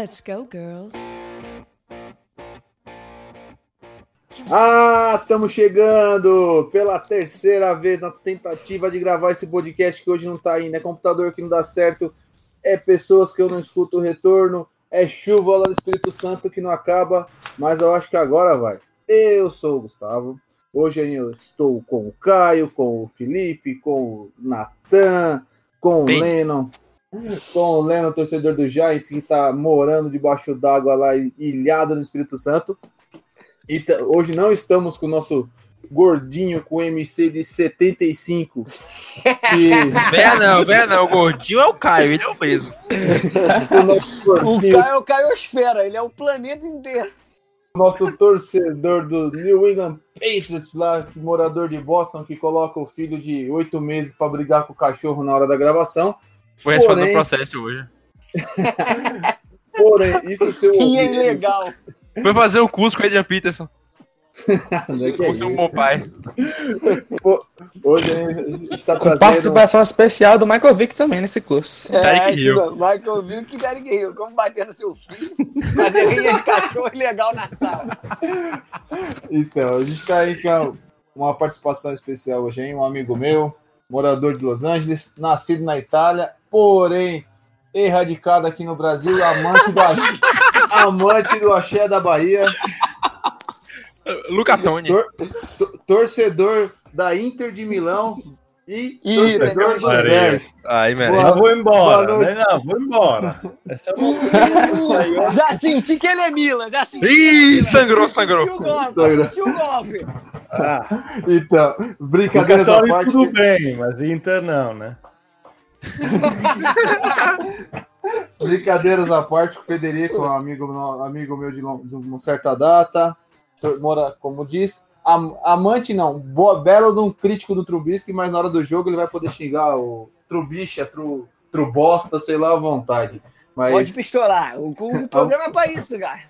Let's go, girls. Ah, estamos chegando pela terceira vez na tentativa de gravar esse podcast que hoje não tá indo. É computador que não dá certo, é pessoas que eu não escuto o retorno, é chuva lá do Espírito Santo que não acaba, mas eu acho que agora vai. Eu sou o Gustavo. Hoje eu estou com o Caio, com o Felipe, com o Natan, com o Bem. Lennon, com o Lennon, torcedor do Giants, que está morando debaixo d'água lá, ilhado no Espírito Santo. E hoje não estamos com o nosso gordinho com MC de 75. Que, Venha não, venha não. O gordinho é o Caio, ele é o mesmo. o O Caio é o Caiosfera, ele é o planeta inteiro. nosso torcedor do New England Patriots lá, morador de Boston, que coloca o filho de oito meses para brigar com o cachorro na hora da gravação. Foi responder Porém- o processo hoje. Porém, isso seu E é ilegal. Foi fazer o curso com o Adrian Peterson. Não é que é um isso. bom pai. Hoje a gente está Com trazendo. participação especial do Michael Vick também nesse curso. Derek É, Hill. Michael viu que Derek Hill, como bater no seu filho, fazer rinha de cachorro ilegal na sala. Então, a gente está aí com uma participação especial hoje, hein? Um amigo meu, morador de Los Angeles, nascido na Itália, porém erradicado aqui no Brasil, amante do, axé- amante do axé da Bahia, Luca Toni. tor- tor- torcedor da Inter de Milão e Ih, torcedor dos. Bears. Ai, Boa. vou embora, né? Não, vou embora. Essa é uma... Já senti que ele é Milan, já senti. que Ih, é Milan. sangrou, Sentiu sangrou. o golpe, Sangrou. sentiu o golpe. ah, Então, o brincadeiras à parte. tudo bem, mas Inter não, né? Brincadeiras à parte, com o Federico, um amigo, amigo meu de, long- de uma certa data, mora, como diz, am- amante não, boa, belo de um crítico do Trubisky, mas na hora do jogo ele vai poder xingar o Trubicha, tru, Trubosta, sei lá, à vontade. Mas Pode pistolar. O, o programa é pra isso, cara.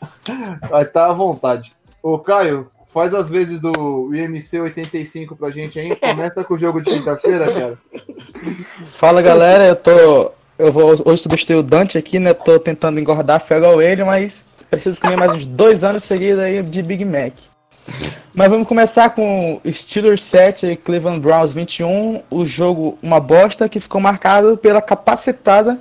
vai estar à vontade. Ô, Caio, faz as vezes do IMC 85 pra gente aí. Começa com o jogo de quinta-feira, cara. Fala galera, eu tô. Eu vou hoje substituir o Dante aqui, né? Tô tentando engordar feio igual ele, mas preciso comer mais uns dois anos seguidos aí de Big Mac. Mas vamos começar com Steelers 7 e Cleveland Browns 21. O jogo, uma bosta que ficou marcado pela capacitada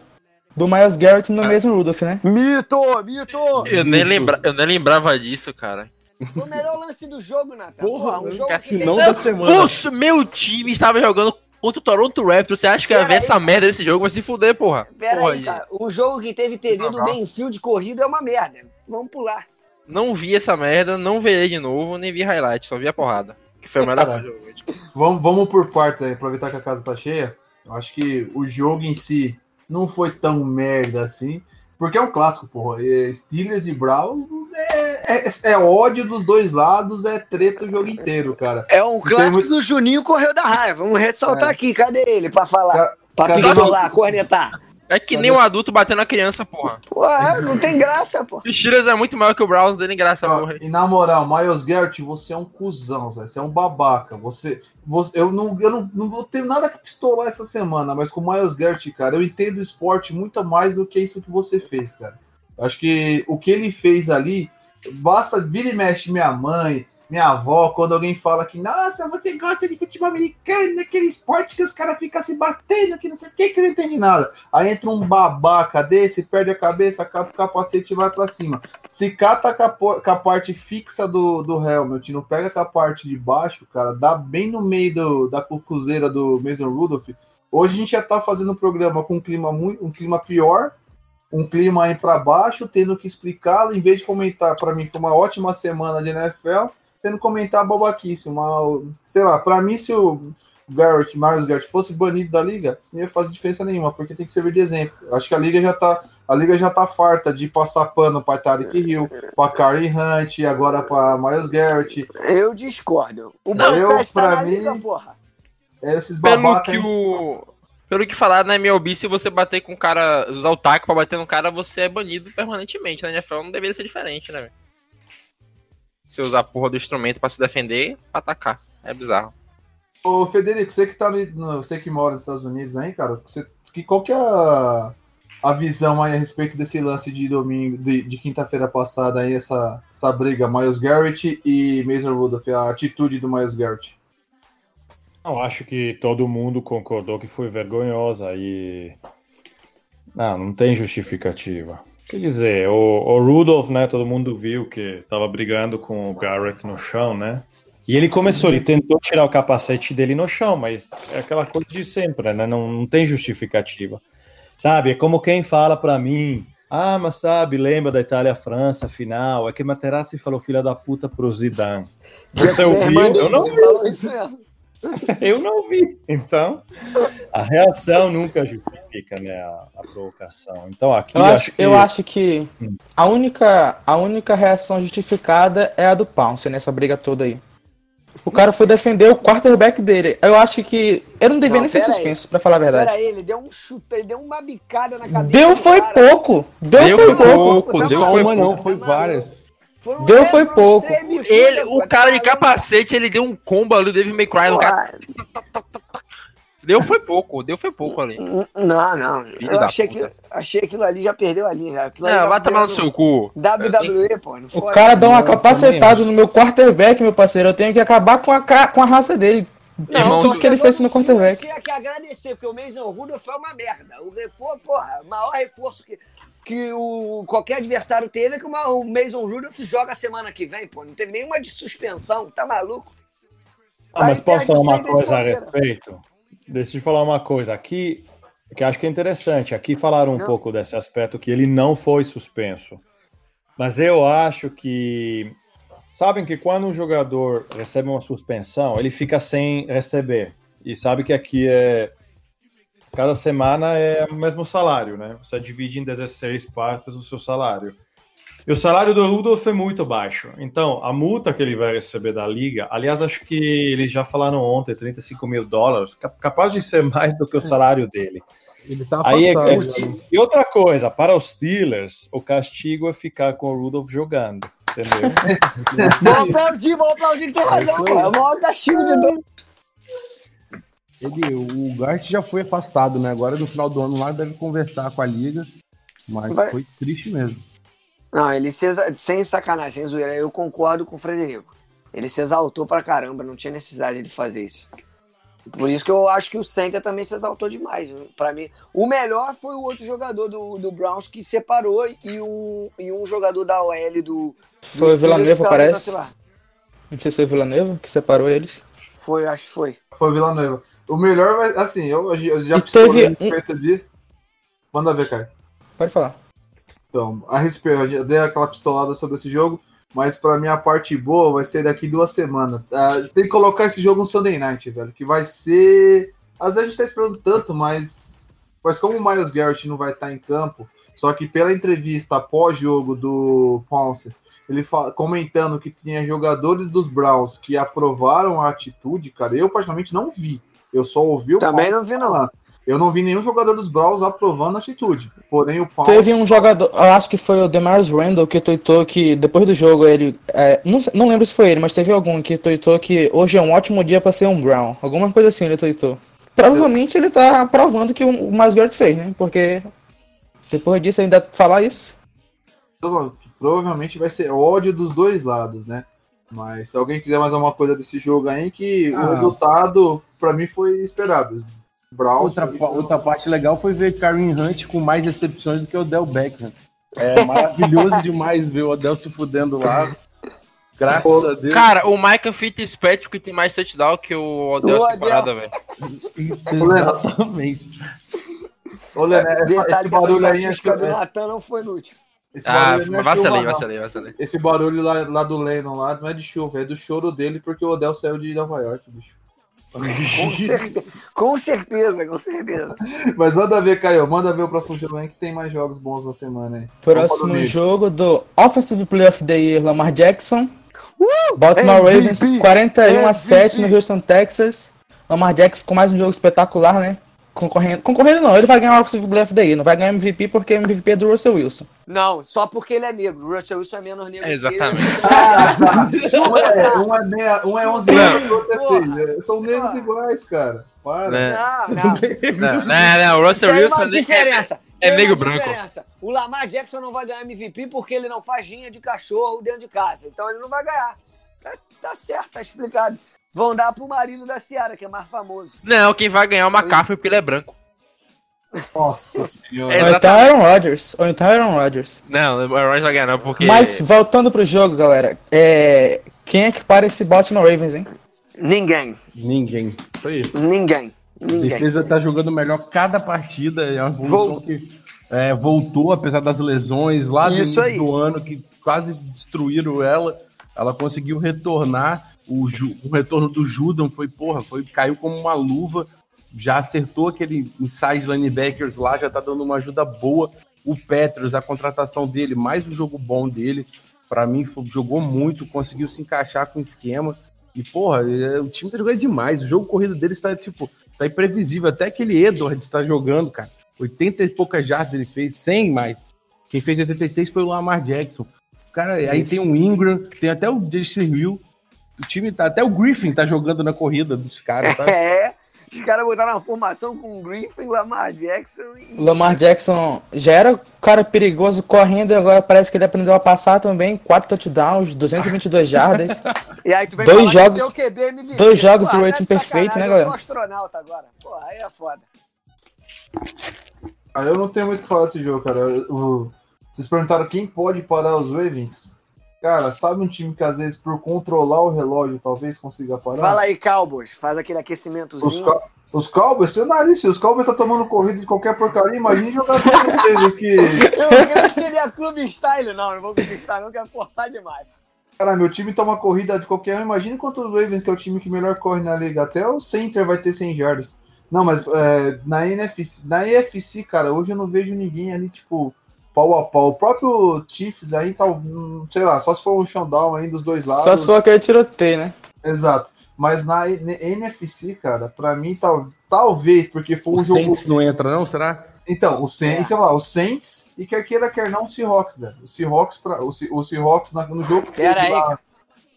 do Miles Garrett no mesmo Rudolph, né? Mito, mito. Eu nem, lembra... eu nem lembrava disso, cara. Foi o melhor lance do jogo, Natan. Porra, um jogo que se tem não da semana. Poxa, meu time estava jogando contra o Toronto Raptors. Você acha que ia ver essa merda desse jogo? Vai se fuder, porra. Pera Porra, aí, cara. O jogo que teve terido Legal. bem fio de corrida é uma merda. Vamos pular. Não vi essa merda, não verei de novo, nem vi highlight, só vi a porrada. Que foi a melhor coisa do jogo. hoje. Vamos, vamos por partes aí, aproveitar que a casa tá cheia. Eu acho que o jogo em si não foi tão merda assim, porque é um clássico, porra. É, Steelers e Browns é, é- é ódio dos dois lados, é treta o jogo inteiro, cara. É um clássico muito- do Juninho correu da raiva. Vamos ressaltar É. aqui. Cadê ele pra falar? Ca- Pra pistolar, cornetar. É que nem um adulto batendo a criança, porra. Pô, é, não tem graça, pô. O Steelers é muito maior que o Browns, dele graça, Ó, porra. e na moral, Miles Garrett, você é um cuzão, Zé. Você é um babaca. Você, você- eu não, eu não, não vou ter nada que pistolar essa semana, mas com o Miles Garrett, cara, eu entendo o esporte muito mais do que isso que você fez, cara. Acho que o que ele fez ali, basta vira e mexe minha mãe, minha avó, quando alguém fala que, nossa, você gosta de futebol americano, aquele esporte que os caras ficam se batendo, que não sei o que, que não entende nada. Aí entra um babaca desse, perde a cabeça, cata o capacete e vai pra cima. Se cata com a, parte fixa do, do helmet, não pega com a parte de baixo, cara, dá bem no meio do, da cucuzeira do Mason Rudolph. Hoje a gente já tá fazendo um programa com um clima muito, um clima pior, um clima aí pra baixo, tendo que explicá-lo, em vez de comentar para mim foi uma ótima semana de NFL, tendo comentar a babaquice, uma, sei lá, pra mim se o Garrett, Miles Garrett fosse banido da liga, não ia fazer diferença nenhuma, porque tem que servir de exemplo. Acho que a liga já tá a liga já tá farta de passar pano para Tarek Hill, para Karen Hunt, e agora para Miles Garrett. Eu discordo. O Bonfest tá na mim, liga, porra. É Esses Pelo que o. Pelo que falaram na MLB, se você bater com o cara, usar o taco pra bater no cara, você é banido permanentemente. Na NFL não deveria ser diferente, né, velho? Você usar a porra do instrumento pra se defender, pra atacar. É bizarro. Ô, Federico, você que tá você que mora nos Estados Unidos aí, cara, você, que, qual que é a, a visão aí a respeito desse lance de domingo, de, de quinta-feira passada aí, essa, essa briga, Miles Garrett e Mason Rudolph, a atitude do Miles Garrett. Eu acho que todo mundo concordou que foi vergonhosa e. Não, não tem justificativa. Quer dizer, o, o Rudolph, né? Todo mundo viu que tava brigando com o Garrett no chão, né? E ele começou, ele tentou tirar o capacete dele no chão, mas é aquela coisa de sempre, né? Não, não tem justificativa. Sabe? É como quem fala pra mim. Ah, mas sabe, lembra da Itália-França final? É que Materazzi falou filha da puta pro Zidane. Você ouviu? Eu não mesmo. eu não vi. Então, a reação nunca justifica né, a, a provocação. Então, aqui Eu acho, que... eu acho que Hum. a única, a única reação justificada é a do Pounce nessa briga toda aí. O cara foi defender o quarterback dele. Eu acho que. Eu não devia Não, nem ser pera aí. suspenso, pra falar a verdade. Pera aí, ele deu um chute, ele deu uma bicada na cabeça. Deu foi cara. pouco. Deu, Deu foi pouco. pouco, deu Não, foi uma pouco. não, foi várias. Foram- Deu é, foi pouco. Ele, o cara de capacete, ele deu um combo ali, David McCray, no cara. Porra, Deu foi pouco, deu foi pouco ali. Não, não. Filho Eu achei, puta. que, achei aquilo ali já perdeu a linha. Aquilo ali Não, vai tomar no seu cu. WWE, pô. Não O cara dá uma Eu capacetada no meu quarterback, meu parceiro. Eu tenho que acabar com a, com a raça dele. Irmão, tudo que ele fez no quarterback. Tinha que agradecer, porque o Mason Rudolph foi uma merda. O reforço, porra, o maior reforço que, que o, qualquer adversário teve é que uma- o Mason Rudolph joga semana que vem, pô. Não teve nenhuma de suspensão, tá maluco? Ah, mas posso falar uma coisa a respeito? Deixa eu te falar uma coisa. Aqui, que acho que é interessante. Aqui falaram um Não. pouco desse aspecto que ele não foi suspenso. Mas eu acho que. Sabem que quando um jogador recebe uma suspensão, ele fica sem receber. E sabe que aqui é. Cada semana é o mesmo salário, né? Você divide em 16 partes o seu salário. E o salário do Rudolf é muito baixo. Então, a multa que ele vai receber da liga, aliás, acho que eles já falaram ontem, 35 mil dólares, cap- capaz de ser mais do que o salário dele. Ele tá Aí é, é- né? E outra coisa, para os Steelers, o castigo é ficar com o Rudolph jogando. Entendeu? Vou aplaudir, vou aplaudir, tem razão, pô. É o maior castigo de dois. Ele, o Gart já foi afastado, né? Agora no final do ano lá deve conversar com a liga. Mas Vai- foi triste mesmo. Não, ele se sem sacanagem, sem zoeira, eu concordo com o Frederico. Ele se exaltou pra caramba, não tinha necessidade de fazer isso. Por isso que eu acho que o Senka também se exaltou demais. Pra mim, o melhor foi o outro jogador do, do Browns que separou e um, e um jogador da OL do. Foi o tava parece. Não sei se foi o Villanueva que separou eles. Foi, acho que foi. Foi Villanueva. O melhor vai, assim, eu, eu já teve a respeito de. Manda ver, cara. Pode falar. Então, a respeito, eu dei aquela pistolada sobre esse jogo, mas pra mim a parte boa vai ser daqui duas semanas. Ah, tem que colocar esse jogo no Sunday Night, velho, que vai ser. Às vezes a gente tá esperando tanto, mas. Mas como o Miles Garrett não vai estar em campo, só que pela entrevista pós-jogo do Ponce, ele comentando que tinha jogadores dos Browns que aprovaram a atitude, cara, eu particularmente não vi. Eu só ouvi o Também Pounce não vi, não. falar. Eu não vi nenhum jogador dos Browns aprovando a atitude. Porém, o Pounce Teve um jogador, eu acho que foi o Demars Randall que tweetou que depois do jogo ele. é, não, não lembro se foi ele, mas teve algum que tweetou que hoje é um ótimo dia pra ser um Brown. Alguma coisa assim ele tweetou. Provavelmente ele tá provando que o Garrett fez, né? Porque depois disso ainda falar isso. Provavelmente vai ser ódio dos dois lados, né? Mas se alguém quiser mais alguma coisa desse jogo aí, que Ah. o resultado, pra mim, foi esperado. Browns. Outra, pa- outra parte legal foi ver Karim Hunt com mais recepções do que o Odell Beckham. É maravilhoso demais ver o Odell se fudendo lá. Graças a Deus. Cara, o Micah Fitzpatrick tem mais touchdown que o Odell O essa temporada, velho. Exatamente. Olha, essa- esse Detalhe que essa barulho aí, estatística do esse, Natan não foi inútil. esse Ah, é vacilei, vacilei, vacilei. Esse barulho lá, lá do Lennon lá não é de chuva, é do choro dele porque o Odell saiu de Nova York, bicho. Com, certe- com certeza, com certeza. Mas manda ver, Caio, manda ver o próximo jogo aí que tem mais jogos bons na semana aí. Próximo dormir. jogo do Offensive Player of the Year, Lamar Jackson. Baltimore MVP, Ravens 41 a MVP. 7 no Houston, Texas. Lamar Jackson com mais um jogo espetacular, né? Concorrendo, concorrendo não, ele vai ganhar o Offensive Player of the Year, não vai ganhar MVP porque o MVP é do Russell Wilson. Não, só porque ele é negro. O Russell Wilson é menos negro. que Exatamente. ele. Um é, um é, meia, um é 11 Não. anos, outro é Porra. 6. É, São negros iguais, cara. Para. É. Não, não. Não, não, não, o Russell Tem Wilson uma nem- diferença. É Tem negro branco. diferença. O Lamar Jackson não vai ganhar MVP porque ele não faz ginha de cachorro dentro de casa. Então ele não vai ganhar. Tá, tá certo, tá explicado. Vão dar pro marido da Ciara, que é mais famoso. Não, quem vai ganhar é o McCaffrey porque ele é branco. Nossa senhora. É. Ou então Aaron Rodgers. Ou então Aaron Rodgers. Não, o Aaron vai ganhar não, porque... Mas voltando pro jogo, galera. É... Quem é que para esse Baltimore Ravens, hein? Ninguém. Ninguém. Isso aí. Ninguém. A Ninguém. defesa tá jogando melhor cada partida. É uma evolução Vol- que é, voltou, apesar das lesões lá do aí. do ano, que quase destruíram ela. Ela conseguiu retornar. O, o retorno do Judon foi, porra, foi, caiu como uma luva. Já acertou aquele inside linebackers lá, já tá dando uma ajuda boa. O Petros, a contratação dele, mais um jogo bom dele. Pra mim, jogou muito, conseguiu se encaixar com o esquema. E, porra, é, o time tá jogando demais. O jogo corrido dele está, tipo, tá imprevisível. Até aquele Edwards está jogando, cara. 80 e poucas jardas ele fez, 100 mais. Quem fez 86 foi o Lamar Jackson. Cara, aí tem o Ingram, tem até o Jason Hill. O time tá, até o Griffin tá jogando na corrida dos caras, tá? É. Os caras botaram uma formação com o Griffin, Lamar Jackson e. O Lamar Jackson já era um cara perigoso correndo e agora parece que ele aprendeu a passar também. Quatro touchdowns, 222 jardas. E aí tu vem Dois jogos- que QB MVP. dois jogos Porra, e tá rating de perfeito, né, Eu galera? sou astronauta agora. Porra, aí é foda. Ah, eu não tenho muito o que falar desse jogo, cara. Eu- o- Vocês perguntaram quem pode parar os Ravens? Cara, sabe um time que às vezes por controlar o relógio talvez consiga parar? Fala aí, Cowboys. Faz aquele Os, aquecimentozinho. ca... os Cowboys, seu nariz, se os Cowboys tá tomando corrida de qualquer porcaria, imagine jogar o Ravens que... Eu queria escrever a Clube Style. Não, não vou Clube Style, não quero forçar demais. Cara, meu time toma corrida de qualquer um. Imagine contra os Ravens, que é o time que melhor corre na liga. Até o Center vai ter 100 jardas. Não, mas é, na NFC, na EFC, cara, hoje eu não vejo ninguém ali, tipo, pau a pau. O próprio Chiefs aí, tá, sei lá, só se for um showdown aí dos dois lados. Só se for aquele tiroteio, né? Exato. Mas na NFC, cara, pra mim, tal, talvez, porque foi um O jogo. Saints não entra, não? Será? Então, o Saints, É. sei lá, o Saints e quer queira, quer não, o Seahawks, velho. O Seahawks, pra, o, o Seahawks na- no jogo que Pera teve aí, lá-.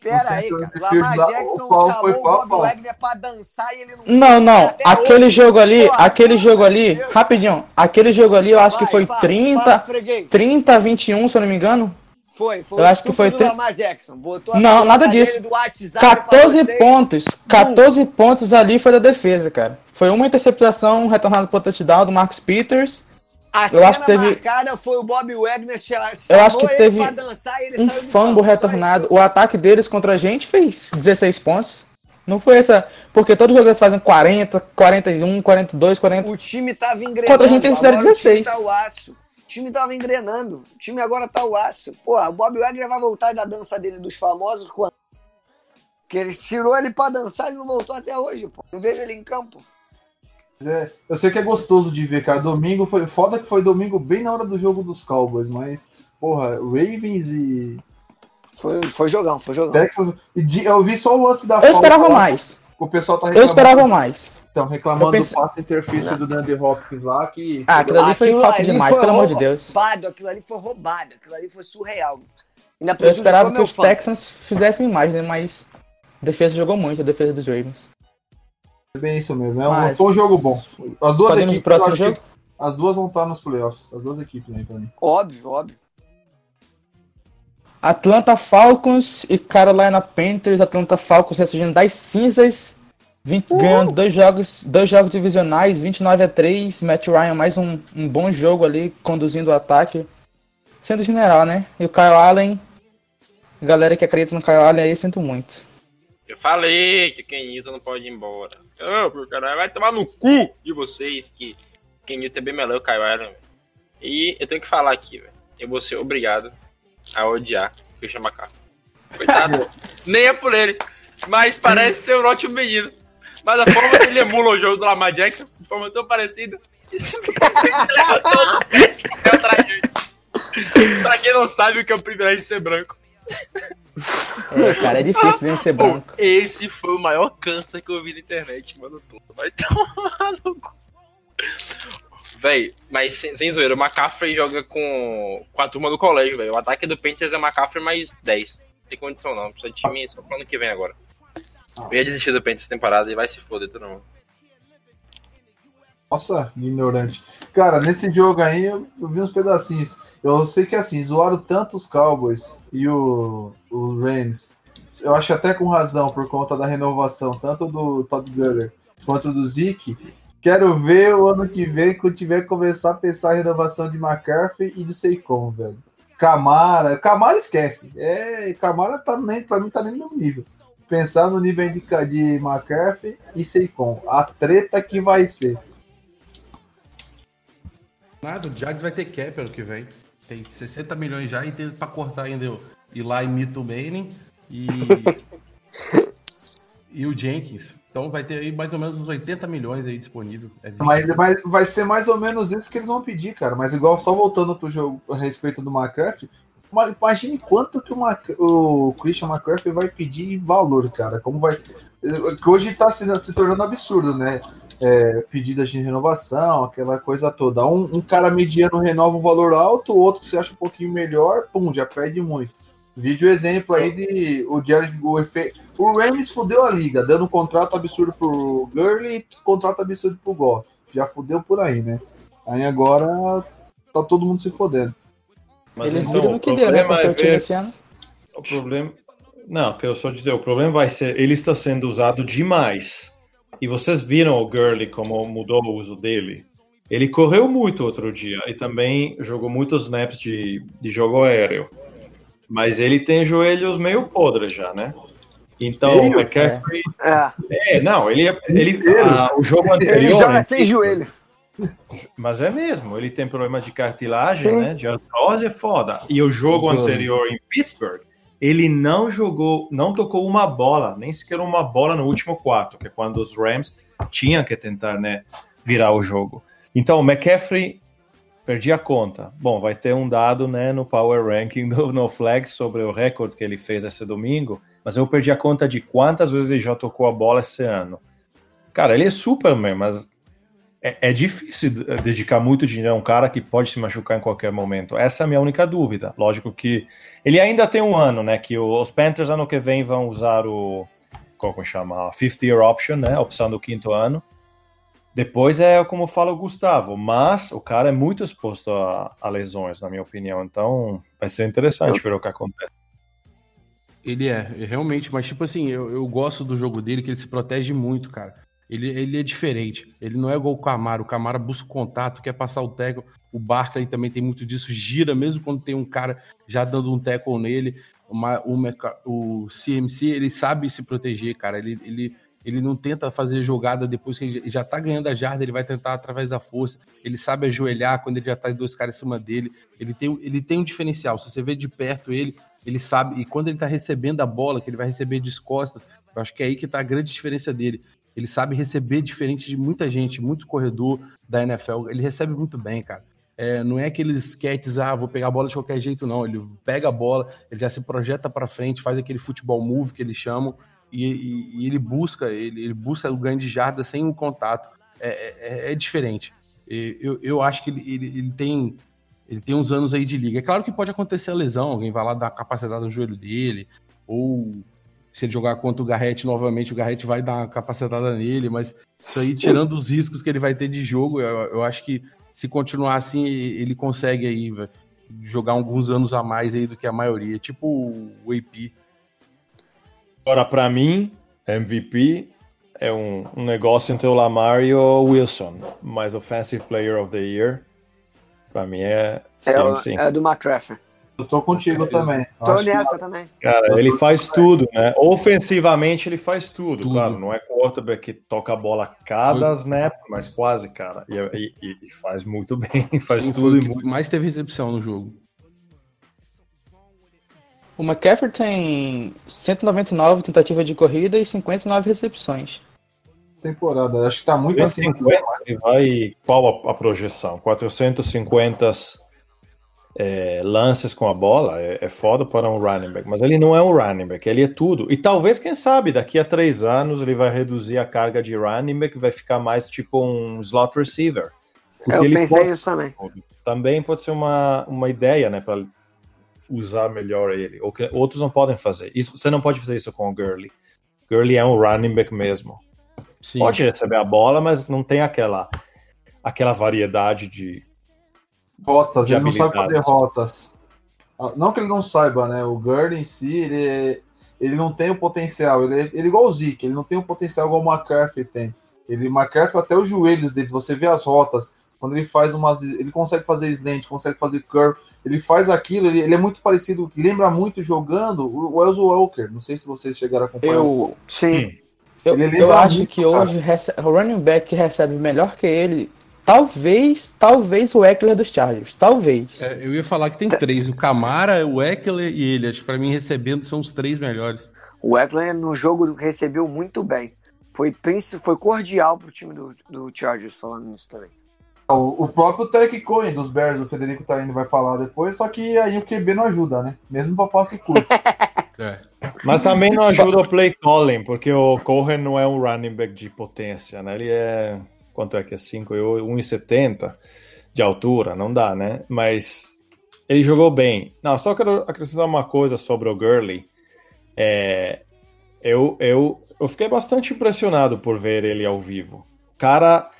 Pera aí, cara. Lamar Jackson o pau chamou foi o pau a Bob. Wagner pra dançar e ele não Não, não. Aquele hoje. jogo ali, Pô, aquele jogo ali, Deus. rapidinho. Aquele jogo ali eu acho que Vai, foi fala, 30, fala, freguês. 30 a 21, se eu não me engano. Foi, foi Eu o acho que foi três- Lamar Jackson. Botou a Não, nada disso. do WhatsApp 14 pra vocês. pontos. 14 pontos ali foi da defesa, cara. Foi uma interceptação retornada pro touchdown do Marcus Peters. A Eu acho que teve- marcada foi o Bob Wagner Eu acho que ele teve pra dançar e ele Um fumble retornado. O ataque deles contra a gente fez 16 pontos. Não foi essa. Porque todos os jogadores fazem 40, 41, 42, 40. O time tava engrenando. Contra a gente, eles fizeram agora o time 16. Tá o aço. O time tava engrenando. O time agora tá o aço. Pô, o Bob Wagner vai voltar da dança dele dos famosos quando? Que ele tirou ele pra dançar e não voltou até hoje, pô. Não vejo ele em campo. É, eu sei que é gostoso de ver, cara. Domingo foi. Foda que foi domingo bem na hora do jogo dos Cowboys, mas, porra, Ravens e Foi, foi jogão, foi jogão. Texas. E de- eu vi só o lance da Eu falta esperava lá, mais. O pessoal tá Eu esperava mais. Então, reclamando Eu pensei- do passe interfície do Dandy Hopkins lá, que. Ah, aquilo ali foi Aquilo falta ali demais, foi pelo amor de Deus. Roubado, aquilo ali foi roubado, aquilo ali foi surreal. Eu esperava que os fã. Texans fizessem mais, né? Mas a defesa jogou muito, a defesa dos Ravens. É bem isso mesmo. É um, Mas- foi um jogo bom. As duas Podemos equipes. próximo jogo? As duas vão estar nos playoffs. As duas equipes aí pra mim. Óbvio, óbvio. Atlanta Falcons e Carolina Panthers. Atlanta Falcons ressurgindo das cinzas. 20 ganhando dois jogos, dois jogos divisionais, 29 a 3. Matt Ryan mais um, um bom jogo ali, conduzindo o ataque. Sendo general, né? E o Kyle Allen. Galera que acredita no Kyle Allen aí, sinto muito. Eu falei que Kenilton não pode ir embora. Meu caralho, vai tomar no cu de vocês que Kenilton é bem melhor o Kyle Allen. velho. E eu tenho que falar aqui, velho. Eu vou ser obrigado a odiar o Christian McCaffrey. Coitado. Nem é por ele. Mas parece ser um ótimo menino. Mas a forma que ele emula o jogo do Lamar Jackson, de forma tão parecida. é outra gente. Pra quem não sabe o que é o privilégio de ser branco. É, cara, é difícil vencer Pô, branco. esse foi o maior câncer que eu vi na internet, mano. Vai tomar no cu. Véi, mas sem, sem zoeira, o McCaffrey joga com, com a turma do colégio, velho. O ataque do Panthers é McCaffrey mais 10. Não tem condição não. Precisa de time só pro ano que vem agora. Eu ia desistir do Panthers temporada e vai se foder todo mundo. Nossa, ignorante. Cara, nesse jogo aí eu, vi uns pedacinhos. Eu sei que assim, zoaram tanto os Cowboys e o, o Rams. Eu acho até com razão, por conta da renovação, tanto do Todd Gurley quanto do Zeke. Quero ver o ano que vem, quando tiver que começar a pensar em renovação de McCarthy e de Seicon, velho. Camara, Camara esquece. É, Camara tá nem, pra mim tá nem no nível. Pensar no nível de, de McCarthy e Seicon. A treta que vai ser. Nada, o Jags vai ter cap ano que vem. Tem 60 milhões já e tem pra cortar ainda o Eli Mitchell Manning e. e o Jenkins. Então vai ter aí mais ou menos uns 80 milhões aí disponível. É 20. Mas, mas vai ser mais ou menos isso que eles vão pedir, cara. Mas igual, só voltando pro jogo a respeito do ma- imagine quanto que o, Mc- o Christian McCarthy vai pedir em valor, cara. Como vai. Que hoje tá se, se tornando absurdo, né? É, pedidas de renovação, aquela coisa toda. Um, um cara mediano renova um valor alto, o outro que você acha um pouquinho melhor, pum, já pede muito. Vídeo exemplo aí de o Jared o efe... O Rams fudeu a liga, dando um contrato absurdo pro Gurley e contrato absurdo pro Goff. Já fudeu por aí, né? Aí agora tá todo mundo se fodendo. Mas Eles então, viram o que deu, né? problema Porque é o time esse ano. O problema. Não, que eu só dizer, o problema vai ser, ele está sendo usado demais. E vocês viram o Gurley como mudou o uso dele. Ele correu muito outro dia e também jogou muitos snaps de, de jogo aéreo. Mas ele tem joelhos meio podres já, né? Então, o Meio? McCaffrey. É, É, não, ele, ele ah, o jogo ele anterior. joga sem joelho. Mas é mesmo, ele tem problema de cartilagem, Sim. né? De artrose é foda. E o Jogo. anterior em Pittsburgh, ele não jogou, não tocou uma bola, nem sequer uma bola no último quarto, que é quando os Rams tinham que tentar, né, virar o jogo. Então, o McCaffrey perdi a conta. Bom, vai ter um dado, né, no Power Ranking do No Flag sobre o recorde que ele fez esse domingo, mas eu perdi a conta de quantas vezes ele já tocou a bola esse ano. Cara, ele é Superman, mas é, é difícil de- dedicar muito dinheiro a um cara que pode se machucar em qualquer momento. Essa é a minha única dúvida. Lógico que ele ainda tem um ano, né? Que os Panthers ano que vem vão usar o como que chama, a fifth year option, né? A opção do quinto ano. Depois é como fala o Gustavo, mas o cara é muito exposto a, a lesões, na minha opinião. Então vai ser interessante ver o que acontece. Ele é, é realmente, mas tipo assim, eu, eu gosto do jogo dele, que ele se protege muito, cara. Ele, ele é diferente. Ele não é igual o Camaro. O Camaro busca o contato, quer passar o tackle. O Barkley também tem muito disso, gira mesmo quando tem um cara já dando um tackle nele. Uma- Meca- o CMC, ele sabe se proteger, cara. Ele, ele, ele não tenta fazer jogada depois que ele já tá ganhando a jarda, ele vai tentar através da força. Ele sabe ajoelhar quando ele já tá dois caras em cima dele. Ele tem, ele tem um diferencial. Se você vê de perto ele, ele sabe. E quando ele tá recebendo a bola, que ele vai receber de costas, eu acho que é aí que tá a grande diferença dele. Ele sabe receber diferente de muita gente, muito corredor da NFL. Ele recebe muito bem, cara. É, não é aqueles sketches, ah, vou pegar a bola de qualquer jeito, não. Ele pega a bola, ele já se projeta para frente, faz aquele futebol move que eles chamam, e, e- e ele busca, ele, ele busca o ganho de jarda sem o contato. É, é- é diferente. E Eu, eu acho que ele, ele, ele tem ele tem uns anos aí de liga. É claro que pode acontecer a lesão, alguém vai lá dar capacidade no joelho dele, ou se ele jogar contra o Garrett novamente, o Garrett vai dar uma capacitada nele, mas isso aí, tirando os riscos que ele vai ter de jogo, eu, eu acho que se continuar assim, ele consegue aí velho, jogar alguns anos a mais aí do que a maioria, tipo o AP. Agora, para mim, MVP é um, um negócio entre o Lamar e o Wilson, mas Offensive Player of the Year, para mim é É, o- sim, sim. é do McCraffen. Eu tô contigo também. Tô acho que- nessa também. Cara, ele faz tudo, né? Ofensivamente ele faz tudo, Tudo. claro. Não é quarterback que toca a bola cada snap, mas quase, cara. E, e- e faz muito bem, faz Sim, tudo foi e muito. mais teve recepção no jogo. O McCaffrey tem 199 tentativas de corrida e 59 recepções. temporada. Acho que tá muito acima do 50, ele vai. Qual a, a projeção? 450 é, lances com a bola é, é foda para um running back, mas ele não é um running back, ele é tudo. E talvez, quem sabe, daqui a três anos ele vai reduzir a carga de running back, vai ficar mais tipo um slot receiver. Eu ele pensei nisso também. também pode ser uma, uma ideia, né, para usar melhor ele. Ou que outros não podem fazer. Isso, você não pode fazer isso com o Gurley. Gurley é um running back mesmo. Sim. Pode receber a bola, mas não tem aquela aquela variedade de. Rotas, ele não sabe fazer rotas. Ah, Não que ele não saiba, né? O Gurley em si, ele, é- ele não tem o potencial. Ele é, ele é igual o Zeke, ele não tem o potencial igual o McCarthy tem. Ele, McCarthy, até os joelhos dele, você vê as rotas, quando ele faz umas. Ele consegue fazer slant, consegue fazer curve, ele faz aquilo, ele, ele é muito parecido, lembra muito jogando o Wells Walker. Não sei se vocês chegaram a acompanhar. Eu, Sim. eu, Ele eu acho muito, que cara. hoje rece- o running back que recebe melhor que ele, talvez, talvez o Eckler dos Chargers. Talvez. É, eu ia falar que tem três: o Camara, o Eckler e ele. Acho que pra mim, recebendo, são os três melhores. O Eckler no jogo recebeu muito bem. Foi, foi cordial pro time do, do Chargers falando nisso também. O, o próprio Terry Cohen dos Bears, o Federico tá indo vai falar depois, só que aí o QB não ajuda, né? Mesmo pra passe curto. É. Mas também não ajuda o play calling, porque o Cohen não é um running back de potência, né? Ele é. Quanto é que é? 5 1,70 de altura, não dá, né? Mas ele jogou bem. Não, só quero acrescentar uma coisa sobre o Gurley. É, eu, eu, eu fiquei bastante impressionado por ver ele ao vivo. Cara,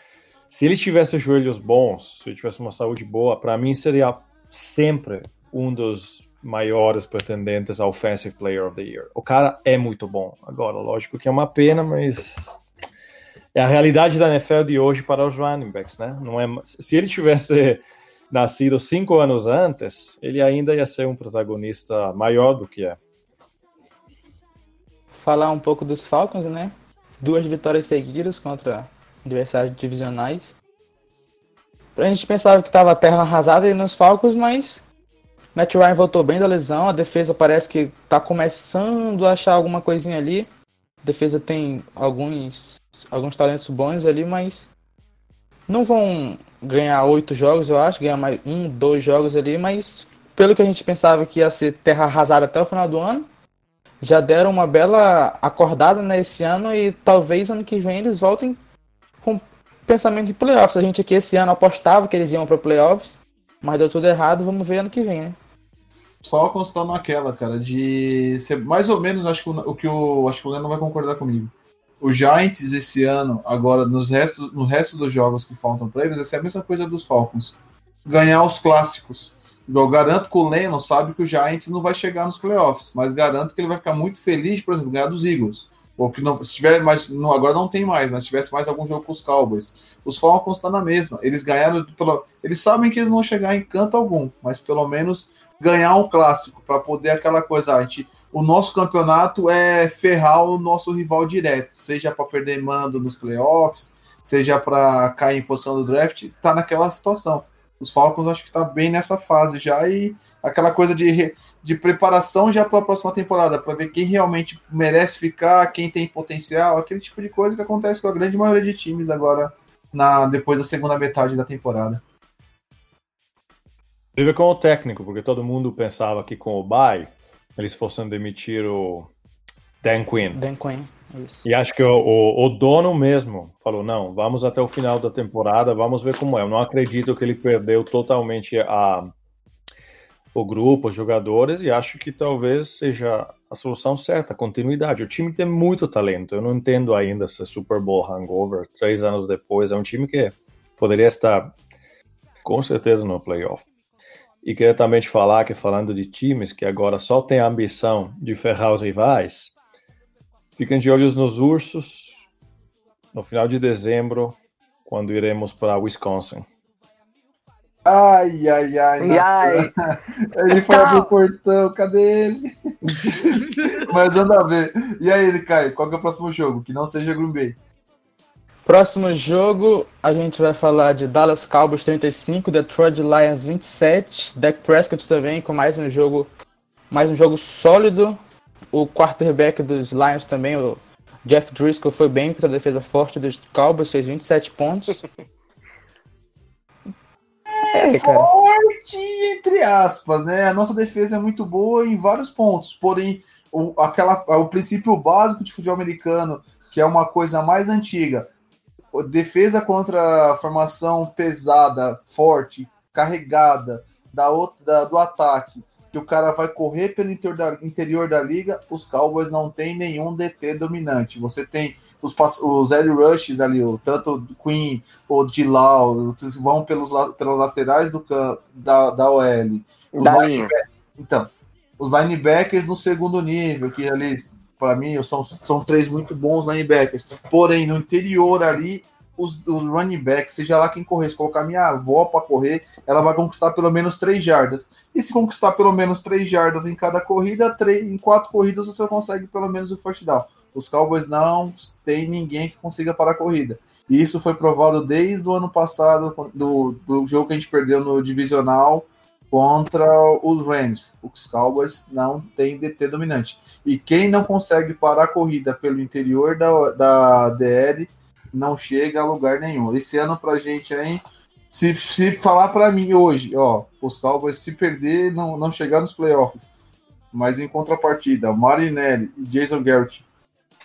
se ele tivesse joelhos bons, se ele tivesse uma saúde boa, para mim seria sempre um dos maiores pretendentes ao Offensive Player of the Year. O cara é muito bom. Agora, lógico que é uma pena, mas é a realidade da NFL de hoje para os running backs, né? Não é, se ele tivesse nascido cinco anos antes, ele ainda ia ser um protagonista maior do que é. Falar um pouco dos Falcons, né? Duas vitórias seguidas contra adversários divisionais. A gente pensava que estava terra arrasada aí nos Falcons, mas Matt Ryan voltou bem da lesão. A defesa parece que está começando a achar alguma coisinha ali. A defesa tem alguns, alguns talentos bons ali, mas não vão ganhar oito jogos, eu acho. Ganhar mais um, dois jogos ali, mas pelo que a gente pensava que ia ser terra arrasada até o final do ano, já deram uma bela acordada nesse ano e talvez ano que vem eles voltem com pensamento de playoffs. A gente aqui esse ano apostava que eles iam para playoffs, mas deu tudo errado. Vamos ver ano que vem, né? Falcons estão naquela, cara, de ser mais ou menos, acho que o, o que o acho que o Leandro vai concordar comigo. O Giants esse ano, agora nos resto, no resto dos jogos que faltam para eles, vai ser a mesma coisa dos Falcons. Ganhar os clássicos. Eu garanto que o Lennon sabe que o Giants não vai chegar nos playoffs, mas garanto que ele vai ficar muito feliz, por exemplo, ganhar dos Eagles. Ou que não, se tiver mais, não, agora não tem mais, mas se tivesse mais algum jogo com os Cowboys. Os Falcons estão na mesma. Eles ganharam, pelo, eles sabem que eles vão chegar em canto algum, mas pelo menos ganhar um clássico para poder aquela coisa, a gente, o nosso campeonato é ferrar o nosso rival direto, seja para perder mando nos playoffs, seja para cair em posição do draft, tá naquela situação. Os Falcons acho que tá bem nessa fase já e aquela coisa de, de preparação já para a próxima temporada, para ver quem realmente merece ficar, quem tem potencial, aquele tipo de coisa que acontece com a grande maioria de times agora na depois da segunda metade da temporada. Inclusive com o técnico, porque todo mundo pensava que com o Bay eles fossem demitir o Dan Quinn. Dan Quinn. Isso. E acho que o, o, o dono mesmo falou: não, vamos até o final da temporada, vamos ver como é. Eu não acredito que ele perdeu totalmente a, o grupo, os jogadores, e acho que talvez seja a solução certa, a continuidade. O time tem muito talento. Eu não entendo ainda esse Super Bowl hangover três anos depois. É um time que poderia estar com certeza no playoff. E queria também te falar que, falando de times que agora só tem a ambição de ferrar os rivais, fiquem de olhos nos ursos no final de dezembro, quando iremos para Wisconsin. Ai, ai, ai. Ai, Ele foi abrir o portão, cadê ele? Mas anda a ver. E aí, Caio, qual que é o próximo jogo? Que não seja Green Bay. Próximo jogo, a gente vai falar de Dallas Cowboys 35, Detroit Lions 27, Dak Prescott também com mais um jogo, mais um jogo sólido. O quarterback dos Lions também, o Jeff Driscoll, foi bem contra a defesa forte dos Cowboys, fez 27 pontos. É. Forte, entre aspas, né? A nossa defesa é muito boa em vários pontos, porém, o, aquela, o princípio básico de futebol americano, que é uma coisa mais antiga, defesa contra formação pesada, forte, carregada da outra, da, do ataque, que o cara vai correr pelo interior da, interior da liga, os Cowboys não tem nenhum DT dominante. Você tem os, os L rushes ali, o, tanto o Queen ou de Lau, que vão pelos, pelas laterais do campo, da, da OL. Da linha. Então, os linebackers no segundo nível, que ali, para mim, são, são três muito bons linebackers. Porém, no interior ali, os, os running backs, seja lá quem correr, se colocar minha avó para correr, ela vai conquistar pelo menos três jardas. E se conquistar pelo menos três jardas em cada corrida, três, em quatro corridas você consegue pelo menos o first down. Os Cowboys não tem ninguém que consiga parar a corrida. E isso foi provado desde o ano passado, do, do jogo que a gente perdeu no divisional contra os Rams. Os Cowboys não tem DT dominante. E quem não consegue parar a corrida pelo interior da, da DL não chega a lugar nenhum. Esse ano pra gente aí, se, se falar para mim hoje, ó, os Cowboys se perder, não, não chegar nos playoffs, mas em contrapartida, Marinelli e Jason Garrett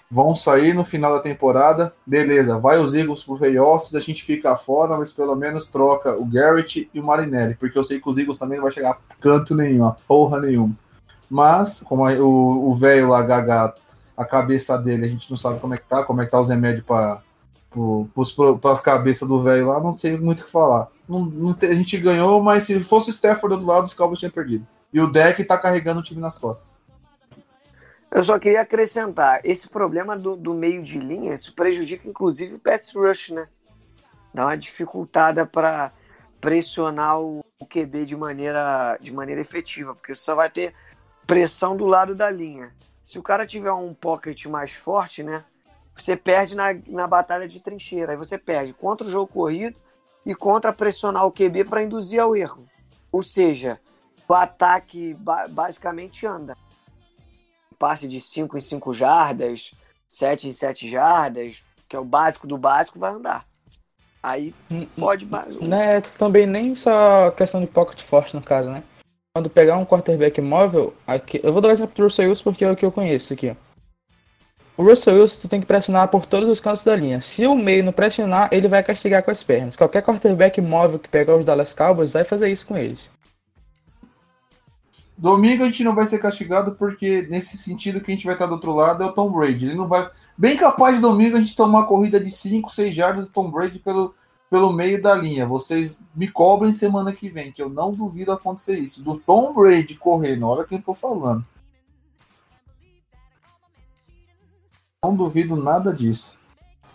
vão sair no final da temporada, beleza, vai os Eagles pro playoffs, a gente fica fora, mas pelo menos troca o Garrett e o Marinelli, porque eu sei que os Eagles também não vai chegar a canto nenhum, a porra nenhuma. Mas, como o velho lá, Gaga, a cabeça dele, a gente não sabe como é que tá, como é que tá os remédios para para as cabeças do velho lá, não sei muito o que falar. Não, não a gente ganhou, mas se fosse o Stafford do outro lado, os Cowboys tinham perdido. E o deck tá carregando o time nas costas. Eu só queria acrescentar, esse problema do, do meio de linha, isso prejudica inclusive o pass rush, né? Dá uma dificultada para pressionar o, QB de maneira, de maneira efetiva, porque você só vai ter pressão do lado da linha. Se o cara tiver um pocket mais forte, né? você perde na, na batalha de trincheira. Aí você perde contra o jogo corrido e contra pressionar o QB para induzir ao erro. Ou seja, o ataque ba basicamente anda. Passe de 5 em 5 jardas, 7 em 7 jardas, que é o básico do básico, vai andar. Aí pode. Né, também nem só questão de pocket forte no caso, né? Quando pegar um quarterback móvel, aqui, eu vou dar o exemplo do Russell Wilson porque é o que eu conheço aqui. O Russell Wilson tu tem que pressionar por todos os cantos da linha. Se o meio não pressionar, ele vai castigar com as pernas. Qualquer quarterback móvel que pegar os Dallas Cowboys vai fazer isso com eles. Domingo a gente não vai ser castigado porque nesse sentido que a gente vai estar do outro lado é o Tom Brady. Ele não vai. Bem capaz de domingo a gente tomar uma corrida de 5, 6 jardas do Tom Brady pelo, pelo meio da linha. Vocês me cobrem semana que vem, que eu não duvido acontecer isso. Do Tom Brady correndo, olha quem eu tô falando. Não duvido nada disso.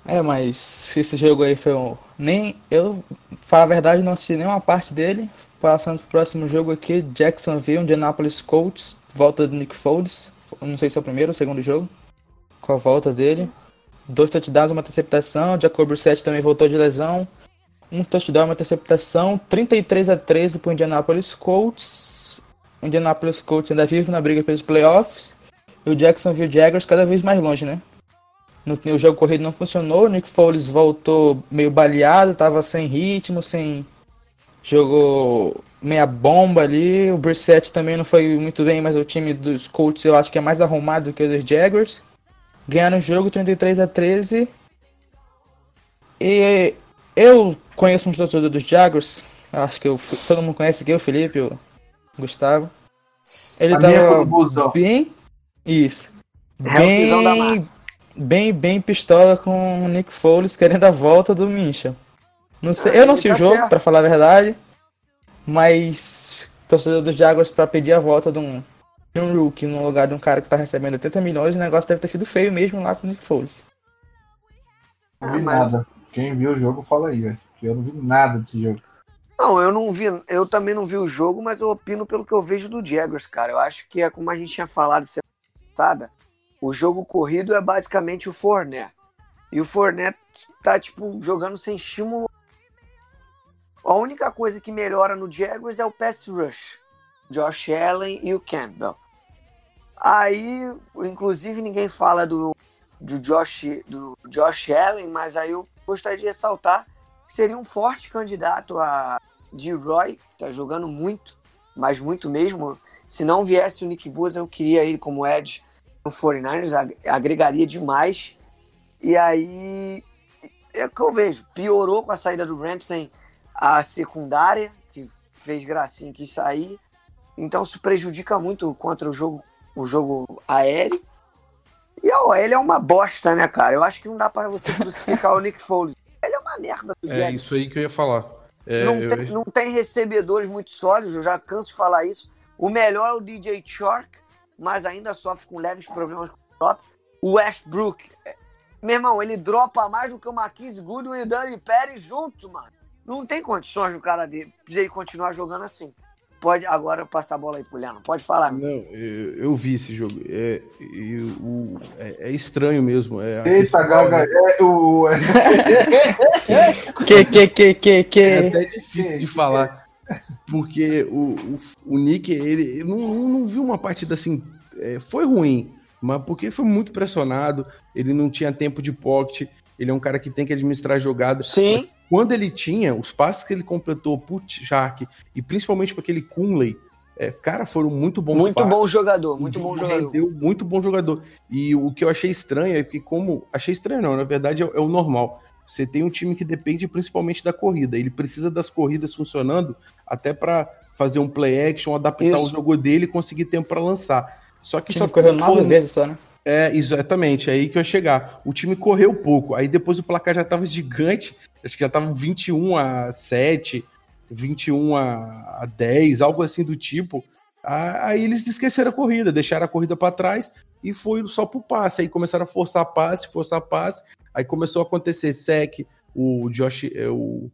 É, mas esse jogo aí foi um. Nem. Eu, falar a verdade, não assisti nenhuma parte dele. Passando pro próximo jogo aqui: Jacksonville, Indianapolis Colts, volta do Nick Foles. Não sei se é o primeiro ou o segundo jogo. Com a volta dele. Dois touchdowns, uma interceptação. Jacob Brissett também voltou de lesão. Um touchdown, uma interceptação. 33 a 13 pro Indianapolis Colts. O Indianapolis Colts ainda vive na briga pelos playoffs. E o Jacksonville Jaguars cada vez mais longe, né? No, o jogo corrido não funcionou, o Nick Foles voltou meio baleado, tava sem ritmo, sem. Jogou meia bomba ali. O Brissett também não foi muito bem, mas o time dos Colts eu acho que é mais arrumado do que o dos Jaguars. Ganharam o jogo 33 a 13. E eu conheço um torcedor dos Jaguars. Acho que eu, todo mundo conhece aqui, o Felipe, o Gustavo. Ele a tava bem. Isso. É bem, bem, bem pistola com o Nick Foles querendo a volta do Mincha. Não sei, eu não sei tá o jogo, para falar a verdade, mas torcedor dos Jaguars para pedir a volta de um, de um rookie no lugar de um cara que tá recebendo 80 milhões, o negócio deve ter sido feio mesmo lá com o Nick Foles. Não vi ah, nada. Quem viu o jogo, fala aí, velho. Eu não vi nada desse jogo. Não, eu não vi, eu também não vi o jogo, mas eu opino pelo que eu vejo do Jaguars, cara. Eu acho que é como a gente tinha falado semana passada, o jogo corrido é basicamente o Fournette. E o Fournette tá, tipo, jogando sem estímulo. A única coisa que melhora no Jaguars é o pass rush. Josh Allen e o Campbell. Aí, inclusive, ninguém fala do, do, Josh, do Josh Allen, mas aí eu gostaria de ressaltar que seria um forte candidato a de Roy, tá jogando muito, mas muito mesmo. Se não viesse o Nick Bosa, eu queria ele como Edge no 49ers agregaria demais. E aí é o que eu vejo. Piorou com a saída do Ramsey a secundária, que fez gracinha que sair. Então isso prejudica muito contra o jogo, o jogo aéreo. E a OL é uma bosta, né, cara? Eu acho que não dá pra você crucificar o Nick Foles. Ele é uma merda do É Jaguars. isso aí que eu ia falar. É, não, eu- tem, não tem recebedores muito sólidos, eu já canso de falar isso. O melhor é o DJ Shark, mas ainda sofre com leves problemas com o drop. O Westbrook, é, meu irmão, ele dropa mais do que o Marquise Goodwin e o Danny Pérez juntos, mano. Não tem condições do cara dele, de ele continuar jogando assim. Pode agora passar a bola aí pro Leandro. Pode falar. Não, eu, eu vi esse jogo. É, e o- é, é estranho mesmo. É, Eita, Gaga. É, o, Que, que, que, que, É que. até difícil de falar. Porque o, o, o Nick, ele, ele não, não, viu uma partida assim. é, foi ruim, mas porque foi muito pressionado. Ele não tinha tempo de pocket. Ele é um cara que tem que administrar jogada. Sim, Quando ele tinha, os passes que ele completou pro Shark e principalmente para aquele Kunley, é, cara, foram muito bons muito passes. bom jogador, muito bom jogador. rendeu, muito bom jogador. E o que eu achei estranho é que, como. Achei estranho, não, na verdade é, é o normal. Você tem um time que depende principalmente da corrida. Ele precisa das corridas funcionando até para fazer um play action, adaptar Isso. o jogo dele e conseguir tempo para lançar. Só O que time só correu nove vezes só, né? É, exatamente, é aí que eu ia chegar. O time correu pouco, aí depois o placar já tava gigante, acho que já tava 21 a 7, 21 a, a 10, algo assim do tipo. Aí eles esqueceram a corrida, deixaram a corrida para trás e foi só pro passe. Aí começaram a forçar passe, forçar passe. Aí começou a acontecer sec, o Josh, é, o,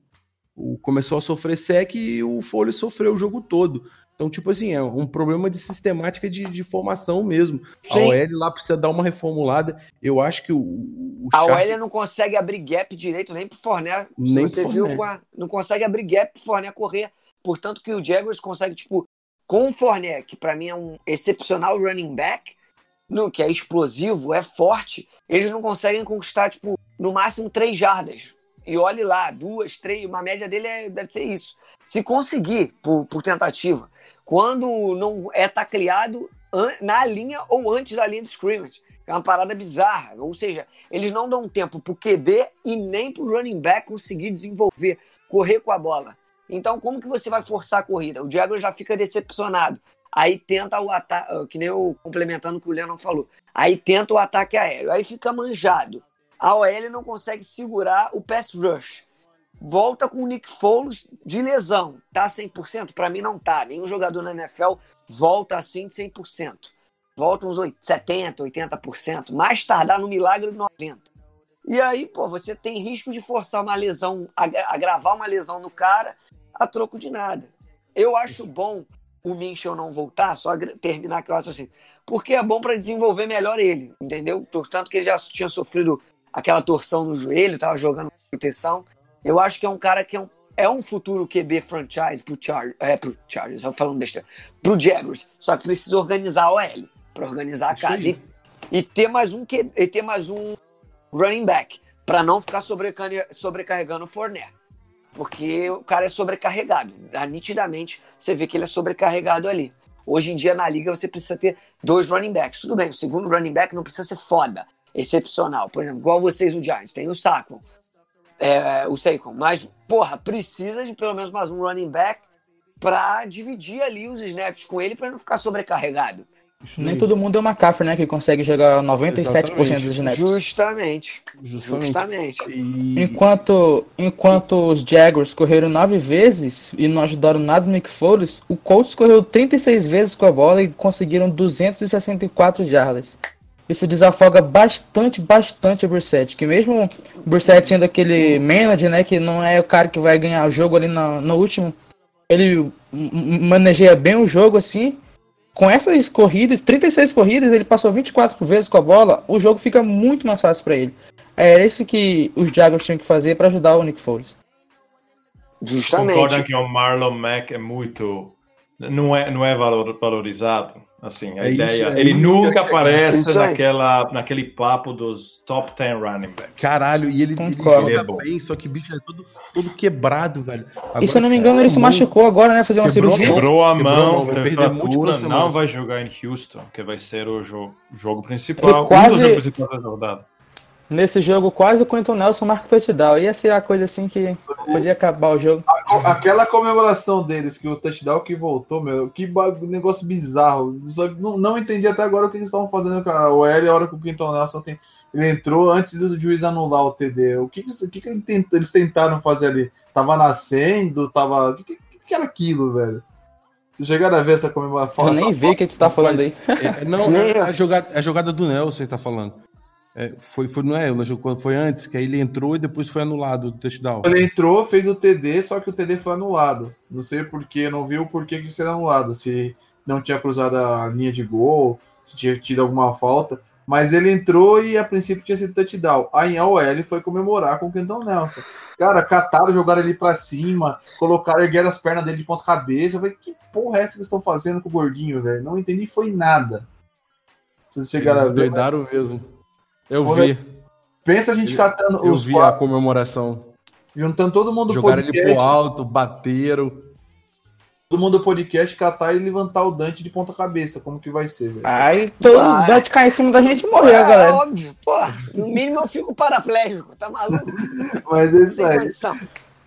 o- começou a sofrer sec e o Foley sofreu o jogo todo. Então, tipo assim, é um problema de sistemática de, de formação mesmo. A Sim. OL lá precisa dar uma reformulada. Eu acho que o, o A Shark- OL não consegue abrir gap direito nem pro Forné. Se Nem você viu, com a- não consegue abrir gap pro Forné correr. Portanto que o Jaguars consegue, tipo, com o Forné, que pra mim é um excepcional running back, no, que é explosivo, é forte, eles não conseguem conquistar, tipo, no máximo três jardas. E olhe lá, duas, três, uma média dele é- deve ser isso. Se conseguir, por, por tentativa, quando não é tacleado na linha ou antes da linha de scrimmage. É uma parada bizarra. Ou seja, eles não dão tempo pro QB e nem pro running back conseguir desenvolver, correr com a bola. Então, como que você vai forçar a corrida? O Jaguars já fica decepcionado. Aí tenta o ataque, que nem eu complementando o que o Lennon falou. Aí tenta o ataque aéreo. Aí fica manjado. A OL não consegue segurar o pass rush. Volta com o Nick Foles de lesão. Tá 100%? Para mim não tá. Nenhum jogador na NFL volta assim de 100%. Volta uns 8, 70%, 80%. Mais tardar no milagre 90%. E aí, pô, você tem risco de forçar uma lesão, agra- agravar uma lesão no cara a troco de nada. Eu acho bom o Minchel não voltar, só terminar aquele raciocínio, porque é bom para desenvolver melhor ele, entendeu? Tanto que ele já tinha sofrido aquela torção no joelho, tava jogando proteção. Eu acho que é um cara que é um, é um futuro QB franchise pro, Char, é, pro Chargers, eu falando besteira, pro Jaguars. Só que precisa organizar a OL, para organizar a casa. E, e ter mais um QB, e ter mais um running back, para não ficar sobrecarre- sobrecarregando o Fournette. Porque o cara é sobrecarregado. Nitidamente você vê que ele é sobrecarregado ali. Hoje em dia na liga você precisa ter dois running backs. Tudo bem, o segundo running back não precisa ser foda, excepcional. Por exemplo, igual vocês, o Giants, tem o Saquon, é, o Saquon. Mas, porra, precisa de pelo menos mais um running back pra dividir ali os snaps com ele pra não ficar sobrecarregado. Nem todo mundo é uma McCaffrey, né? Que consegue jogar 97% Exatamente. dos snaps. Justamente. Justamente. Justamente. E- Enquanto, enquanto os Jaguars correram nove vezes e não ajudaram nada no Nick Foles, o Colts correu 36 vezes com a bola e conseguiram 264 jardas. Isso desafoga bastante, bastante o Brissett, que mesmo o Brissett sendo aquele manager, né, que não é o cara que vai ganhar o jogo ali no, no último, ele m- m- maneja bem o jogo assim. Com essas corridas, 36 corridas, ele passou 24 vezes com a bola, o jogo fica muito mais fácil para ele. É isso que os Jaguars tinham que fazer para ajudar o Nick Foles. Justamente. Concordam que o Marlon Mack é muito. Não é, não é valor, valorizado. Assim, a É isso, ideia. é ele isso que eu nunca aparece naquela, naquele papo dos top 10 running backs. Caralho, e ele, ele Concordo. joga Ele é bem, só que o bicho é todo, todo quebrado, velho. Agora, e se eu não me engano, ele se mão- machucou agora, né? Fazer uma Quebrou a cirurgia. Quebrou a Quebrou a mão, teve perder múltiplas fratura, não semanas. vai jogar em Houston, que vai ser o jogo, jogo principal. Ele quase- Um dos jogos principais da rodada. Nesse jogo, quase o Quentin Nelson marca o touchdown. Ia ser a coisa assim que podia acabar o jogo. Aquela comemoração deles, que o touchdown que voltou, meu, que negócio bizarro. Não, não entendi até agora o que eles estavam fazendo com a OL a hora que o Quinton Nelson tem, ele entrou antes do juiz anular o TD. O que, que, o que que ele tentou- eles tentaram fazer ali? Tava nascendo? Tava. O que, que, que era aquilo, velho? Vocês chegaram a ver essa comemoração? Eu nem vi o que tu tá falando aí. É, não, Nem é a jogada, é a jogada do Nelson que tá falando. É, foi, foi, não é, quando foi antes, que aí ele entrou e depois foi anulado o touchdown. Ele entrou, fez o TD, só que o TD foi anulado. Não sei porquê, não vi o porquê que seria anulado. Se não tinha cruzado a linha de gol, se tinha tido alguma falta. Mas ele entrou e a princípio tinha sido touchdown. Aí a OL foi comemorar com o Kenton Nelson. Cara, cataram, jogaram ele pra cima, colocaram, ergueram as pernas dele de ponta cabeça. Eu falei, que porra é essa que estão fazendo com o gordinho, velho? Não entendi, foi nada. Vocês chegaram a Eles ver. doidaram mesmo. Eu Foi- vi, Pensa a gente catando eu os vi a quatro, comemoração. juntando todo mundo do Jogaram ele podcast. pro alto, bateram. todo mundo do podcast catar e levantar o Dante de ponta cabeça. Como que vai ser, velho? Aí todo vai cair em cima da gente e morrer, é galera. óbvio, pô. No mínimo eu fico paraplégico, tá maluco? Mas é isso Sem aí. condição.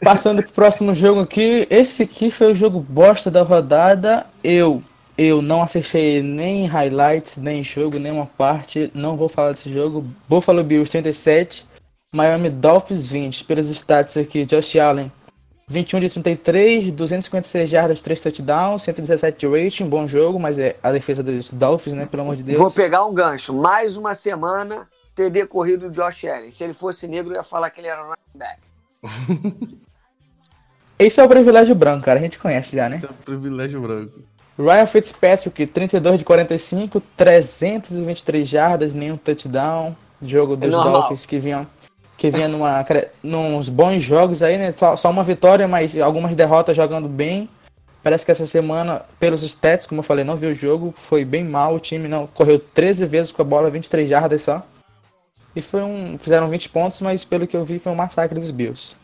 Passando pro próximo jogo aqui. Esse aqui foi o jogo bosta da rodada. Eu, eu não acertei nem highlights, nem jogo, nenhuma parte. Não vou falar desse jogo. Buffalo Bills 37, Miami Dolphins 20. Pelos stats aqui, Josh Allen 21 de 33, 256 jardas, 3 touchdowns, 117 de rating, bom jogo, mas é a defesa dos Dolphins, né? Pelo amor de Deus. Vou pegar um gancho. Mais uma semana, TD corrido do Josh Allen. Se ele fosse negro, eu ia falar que ele era running back. Esse é o privilégio branco, cara. A gente conhece já, né? Esse é um privilégio branco. Ryan Fitzpatrick, 32 de 45, 323 jardas, nenhum touchdown. Jogo dos normal. Dolphins que vinham que vinha numa, nos bons jogos aí, né? Só, só uma vitória, mas algumas derrotas jogando bem. Parece que essa semana, pelos stats, como eu falei, não vi o jogo, foi bem mal. O time não correu 13 vezes com a bola, 23 jardas só. E foi um, fizeram 20 pontos, mas pelo que eu vi foi um massacre dos Bills.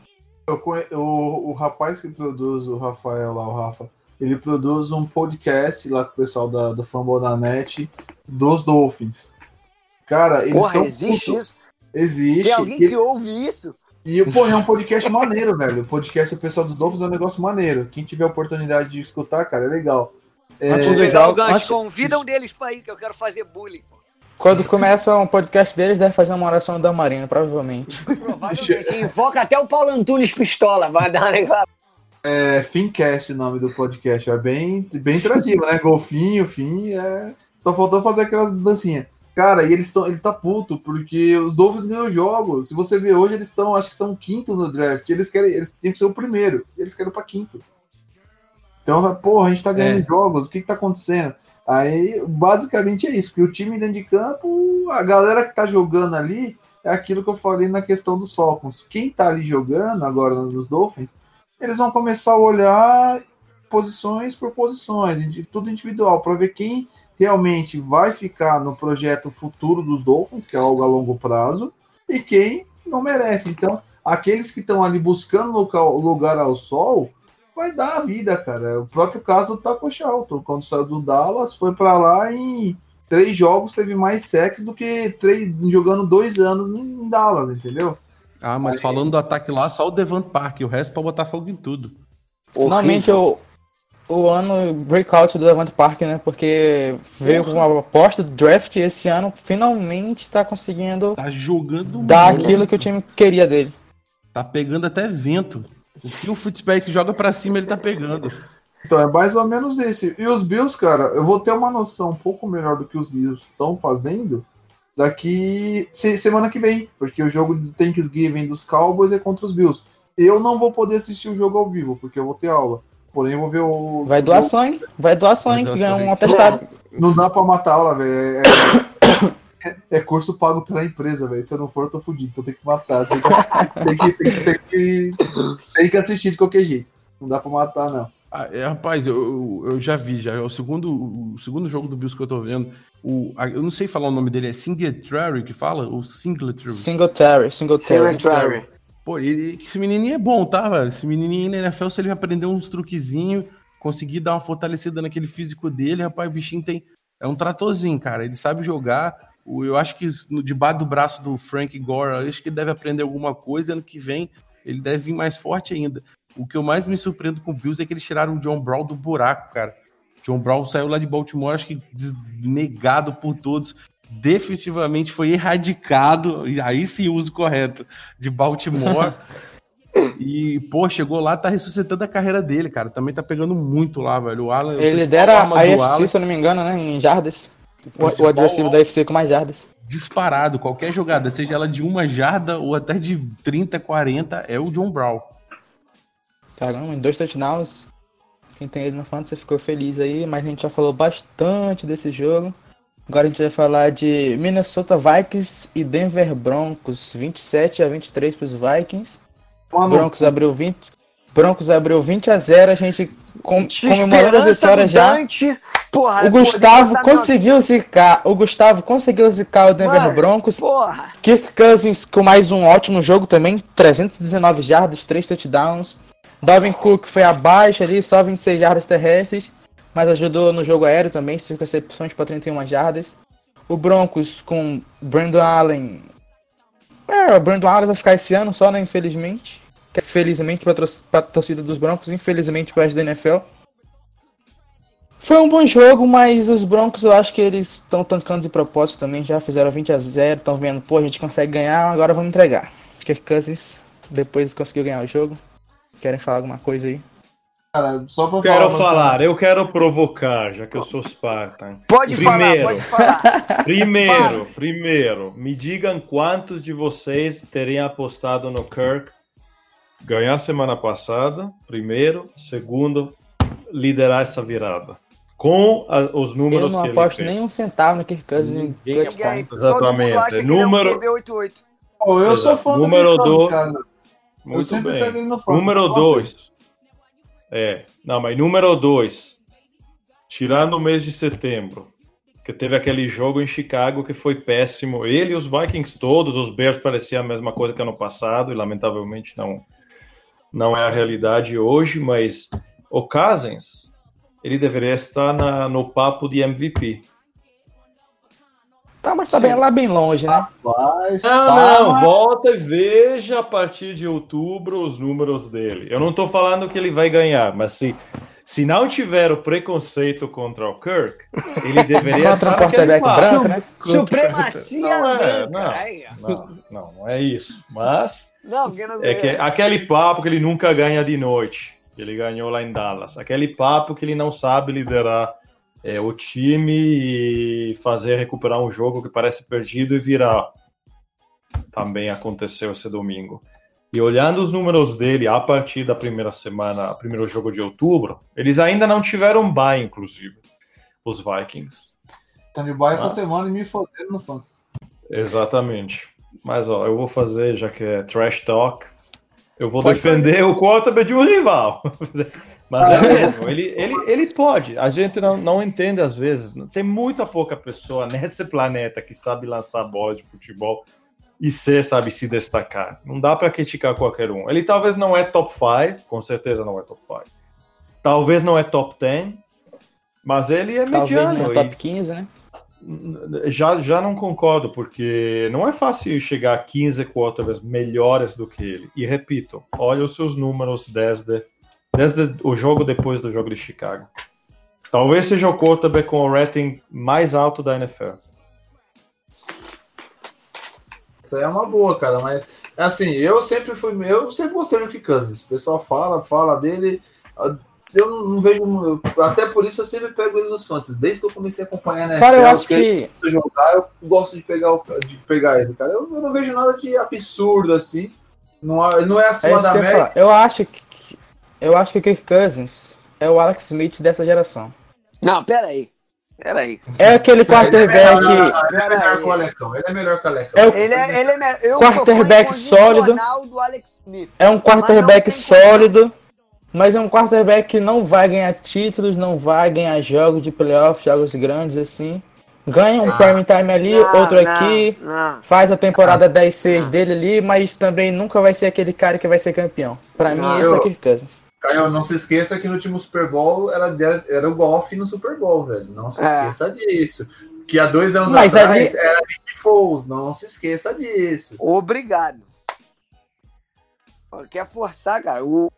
Eu o, o rapaz que produz, o Rafael lá, o Rafa, ele produz um podcast lá com o pessoal da, do Fumble da Net dos Dolphins. Cara, eles Porra, existe isso? Existe. Tem alguém E- que ouve isso? E, porra, é um podcast maneiro, velho. O podcast do pessoal dos Dolphins é um negócio maneiro. Quem tiver a oportunidade de escutar, cara, é legal. É, Antes Vou do pegar o jogo, gancho. antes- Convida um deles pra ir, que eu quero fazer bullying. Quando começa um podcast deles, deve fazer uma oração da Marina, provavelmente. Provavelmente. Invoca até o Paulo Antunes Pistola. Vai dar um negócio. É Fincast o nome do podcast. É bem, bem interativo, né? Golfinho, fim, é... Só faltou fazer aquelas dancinhas. Cara, e eles estão. Ele tá puto, porque os Dolphins ganham jogos. Se você ver hoje, eles estão, acho que são quinto no draft. Eles querem. Eles tinham que ser o primeiro. E eles querem pra quinto. Então, porra, a gente tá ganhando É. jogos, o que que tá acontecendo? Aí, basicamente é isso, porque o time dentro de campo, a galera que tá jogando ali, é aquilo que eu falei na questão dos Falcons. Quem tá ali jogando agora nos Dolphins, eles vão começar a olhar posições por posições, tudo individual, para ver quem realmente vai ficar no projeto futuro dos Dolphins, que é algo a longo prazo, e quem não merece. Então, aqueles que estão ali buscando local, lugar ao sol, vai dar a vida, cara. O próprio caso do Taco Charlton, quando saiu do Dallas, foi para lá em três jogos, teve mais sacks do que três, jogando dois anos em Dallas, entendeu? Ah, mas falando do ataque lá, só o Devant Park, o resto pra botar fogo em tudo. Finalmente o, o ano breakout do Levante Park, né? Porque veio com uma aposta do draft e esse ano finalmente está conseguindo Tá jogando dar muito. aquilo que o time queria dele. Tá pegando até vento. O que o Fitzpatrick joga pra cima, ele tá pegando. Então é mais ou menos esse. E os Bills, cara, eu vou ter uma noção um pouco melhor do que os Bills estão fazendo daqui se- semana que vem, porque o jogo de Thanksgiving dos Cowboys é contra os Bills. Eu não vou poder assistir o jogo ao vivo, porque eu vou ter aula. Porém, eu vou ver o. Vai doar sangue, vai doar sangue, doar ganhar sangue. um atestado. Não dá pra matar a aula, velho. É, é- é curso pago pela empresa, velho. Se eu não for, eu tô fudido. Então tem que matar. Tem que, tem que, tem que, tem que, tem que assistir de qualquer jeito. Não dá pra matar, não. Ah, é, rapaz, eu, eu, já vi, já. É o segundo, o segundo jogo do Bills que eu tô vendo. O, a- eu não sei falar o nome dele, é Singletary que fala? Ou Singletary? Singletary, Singletary. Cemetery. Pô, ele, esse menininho é bom, tá, velho? Esse menininho na NFL, se ele aprender uns truquezinhos, conseguir dar uma fortalecida naquele físico dele, rapaz, o bichinho tem. É um tratorzinho, cara. Ele sabe jogar. Eu acho que debaixo do braço do Frank Gore, eu acho que ele deve aprender alguma coisa. Ano que vem, ele deve vir mais forte ainda. O que eu mais me surpreendo com o Bills é que eles tiraram o John Brown do buraco, cara. John Brown saiu lá de Baltimore, acho que desnegado por todos. Definitivamente foi erradicado, e aí sim uso correto, de Baltimore. e, pô, chegou lá, tá ressuscitando a carreira dele, cara. Também tá pegando muito lá, velho. O Alan, Ele arma a Alan, se eu não me engano, né? Em jardas. O, o adversário da AFC com mais jardas. disparado. Qualquer jogada, seja ela de uma jarda ou até de 30, 40, é o John Brown. Caramba, em dois touchdowns. Quem tem ele no Fantasy ficou feliz aí, mas a gente já falou bastante desse jogo. Agora a gente vai falar de Minnesota Vikings e Denver Broncos. 27 a 23 para os Vikings. Mano, Broncos abriu 20. Broncos abriu 20 a 0, a gente com, comemorando as vitórias já. Porra, O Gustavo botar meu- conseguiu zicar. O Gustavo conseguiu zicar o Denver Mano, Broncos. Porra. Kirk Cousins com mais um ótimo jogo também, 319 jardas, 3 touchdowns. Dalvin Cook foi abaixo ali, só 26 jardas terrestres, mas ajudou no jogo aéreo também, 5 recepções para 31 jardas. O Broncos com Brandon Allen. É, o Brandon Allen vai ficar esse ano só, né, infelizmente. É Felizmente para a torcida dos Broncos, infelizmente para da NFL. Foi um bom jogo, mas os Broncos eu acho que eles estão tancando de propósito também, já fizeram 20 a 0, estão vendo, pô, a gente consegue ganhar, agora vamos entregar. Kirk Cousins depois conseguiu ganhar o jogo. Querem falar alguma coisa aí? cara, só pra Quero falar, falar, eu quero provocar, já que eu sou Spartan. Pode Primeiro. falar, pode falar. Primeiro, primeiro, me digam quantos de vocês teriam apostado no Kirk ganhar semana passada, primeiro, segundo, liderar essa virada. Com a- os Eu números não que aposto ele fez. nem um centavo no Kirk Cousins Exatamente. Número- é um QB88. Pô, eu sou fã Número do do- Cara. Eu Muito sempre bem. pego ele no fã. Número 2. É, não, mas número 2. Tirando o mês de setembro, que teve aquele jogo em Chicago que foi péssimo. Ele e os Vikings todos, os Bears pareciam a mesma coisa que ano passado, e lamentavelmente não, não é a realidade hoje, mas o Cousins, ele deveria estar na- no papo de MVP. Tá, mas tá bem lá bem longe, né? Mas, Não, tá, não, mas- volta e veja a partir de outubro os números dele. Eu não tô falando que ele vai ganhar, mas se, se não tiver o preconceito contra o Kirk, ele deveria Contra estar quarterback branco, né? Supremacia Não é, não. Ó. Não, não, não é isso. Mas Não, porque não é que, aquele papo que ele nunca ganha de noite. que Ele ganhou lá em Dallas. Aquele papo que ele não sabe liderar é, o time e fazer recuperar um jogo que parece perdido e virar. Também aconteceu esse domingo. E olhando os números dele a partir da primeira semana, primeiro jogo de outubro, eles ainda não tiveram bye, inclusive, os Vikings. Tá de baixo essa semana e me fodendo no fã. Exatamente. Mas ó, eu vou fazer, já que é trash talk, eu vou Pode defender o quarterback de um rival. Mas é mesmo, ele, ele, ele pode. A gente não, não entende às vezes. Tem muita pouca pessoa nesse planeta que sabe lançar bola de futebol e ser, sabe, se destacar. Não dá para criticar qualquer um. Ele talvez não é top 5, com certeza não é top 5. Talvez não é top 10, mas ele é Talvez mediano. no e- top 15, né? já, já não concordo, porque não é fácil chegar a 15 quarterbacks melhores do que ele. E repito, olha os seus números desde, desde o jogo depois do jogo de Chicago. Talvez seja o quarterback com o rating mais alto da NFL. Isso aí é uma boa, cara, mas assim, eu sempre fui, eu sempre gostei do Kirk Cousins. O pessoal fala, fala dele. Eu não, não vejo, até por isso eu sempre pego ele nos Fantasy. Desde que eu comecei a acompanhar a NFL, Cara, eu acho que. jogar, eu gosto de pegar, o- de pegar ele, cara. Eu, eu não vejo nada de absurdo assim. Não, não é É acima isso da que eu, ia média. falar. eu acho que. Eu acho que o Kirk Cousins é o Alex Smith dessa geração. Não, peraí. Peraí. É aquele Ele é melhor, quarterback. ele é Pera melhor aí. que o Alecão. Ele é melhor que o Alecão. É o- Ele é, ele é me- eu Quarterback sólido. incondicional do Alex Smith. É um quarterback sólido, mas é um quarterback que não vai ganhar títulos, não vai ganhar jogos de playoff, jogos grandes assim. Ganha um Ah. prime time ali, Não, outro não, aqui, Não. faz a temporada 10-6 dele ali, mas também nunca vai ser aquele cara que vai ser campeão. Pra Não, mim, esse é eu- o Kirk Cousins. Caio, não se esqueça que no último Super Bowl era, era o golfe no Super Bowl, velho. Não se É. esqueça disso. Que há dois anos Mas atrás era Nick Foles, não se esqueça disso. Obrigado. Quer forçar, cara. O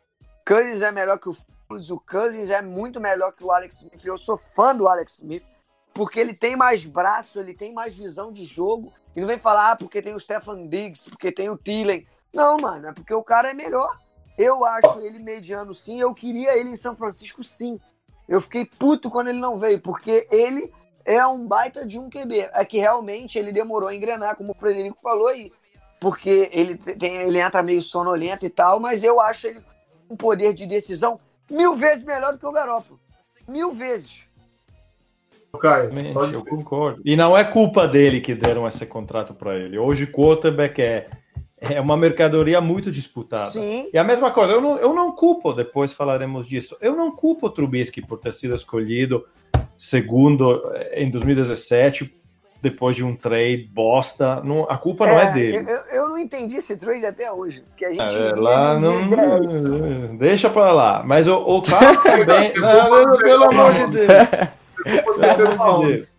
Cousins é melhor que o Foles, o Cousins é muito melhor que o Alex Smith. Eu sou fã do Alex Smith, porque ele tem mais braço, ele tem mais visão de jogo. E não vem falar, ah, porque tem o Stefan Diggs, porque tem o Thielen. Não, mano, é porque o cara é melhor. Eu acho ele mediano sim, eu queria ele em São Francisco sim. Eu fiquei puto quando ele não veio, porque ele é um baita de um QB. É que realmente ele demorou a engrenar, como o Frederico falou aí. Porque ele, tem, ele entra meio sonolento e tal, mas eu acho ele um poder de decisão mil vezes melhor do que o Garoppolo. Mil vezes. Caio, Mente, só de... eu concordo. E não é culpa dele que deram esse contrato para ele. Hoje, quarterback é, é uma mercadoria muito disputada. Sim. E a mesma coisa, eu não, eu não culpo, depois falaremos disso, eu não culpo o Trubisky por ter sido escolhido segundo eh, em 2017, depois de um trade bosta. Não, a culpa não é dele. Eu, eu não entendi esse trade até hoje. Que a gente É, lá não, de- deixa pra lá. Mas o, o Carlos também. não, não, pelo amor de Deus. Pelo amor de Deus.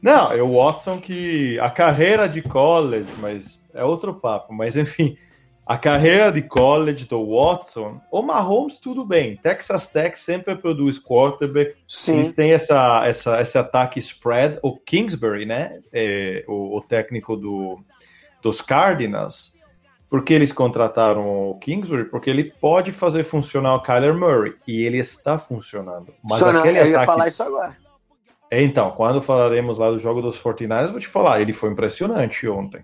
Não, é o Watson que a carreira de college, mas é outro papo, mas enfim, a carreira de college do Watson, o Mahomes tudo bem, Texas Tech sempre produz quarterback, Sim. eles têm essa, essa, esse ataque spread, o Kingsbury, né, é, o, o técnico do, dos Cardinals, porque eles contrataram o Kingsbury, porque ele pode fazer funcionar o Kyler Murray, e ele está funcionando. Mas Só não, aquele eu ia ataque falar isso agora. Então, quando falaremos lá do jogo dos 49ers, vou te falar, ele foi impressionante ontem.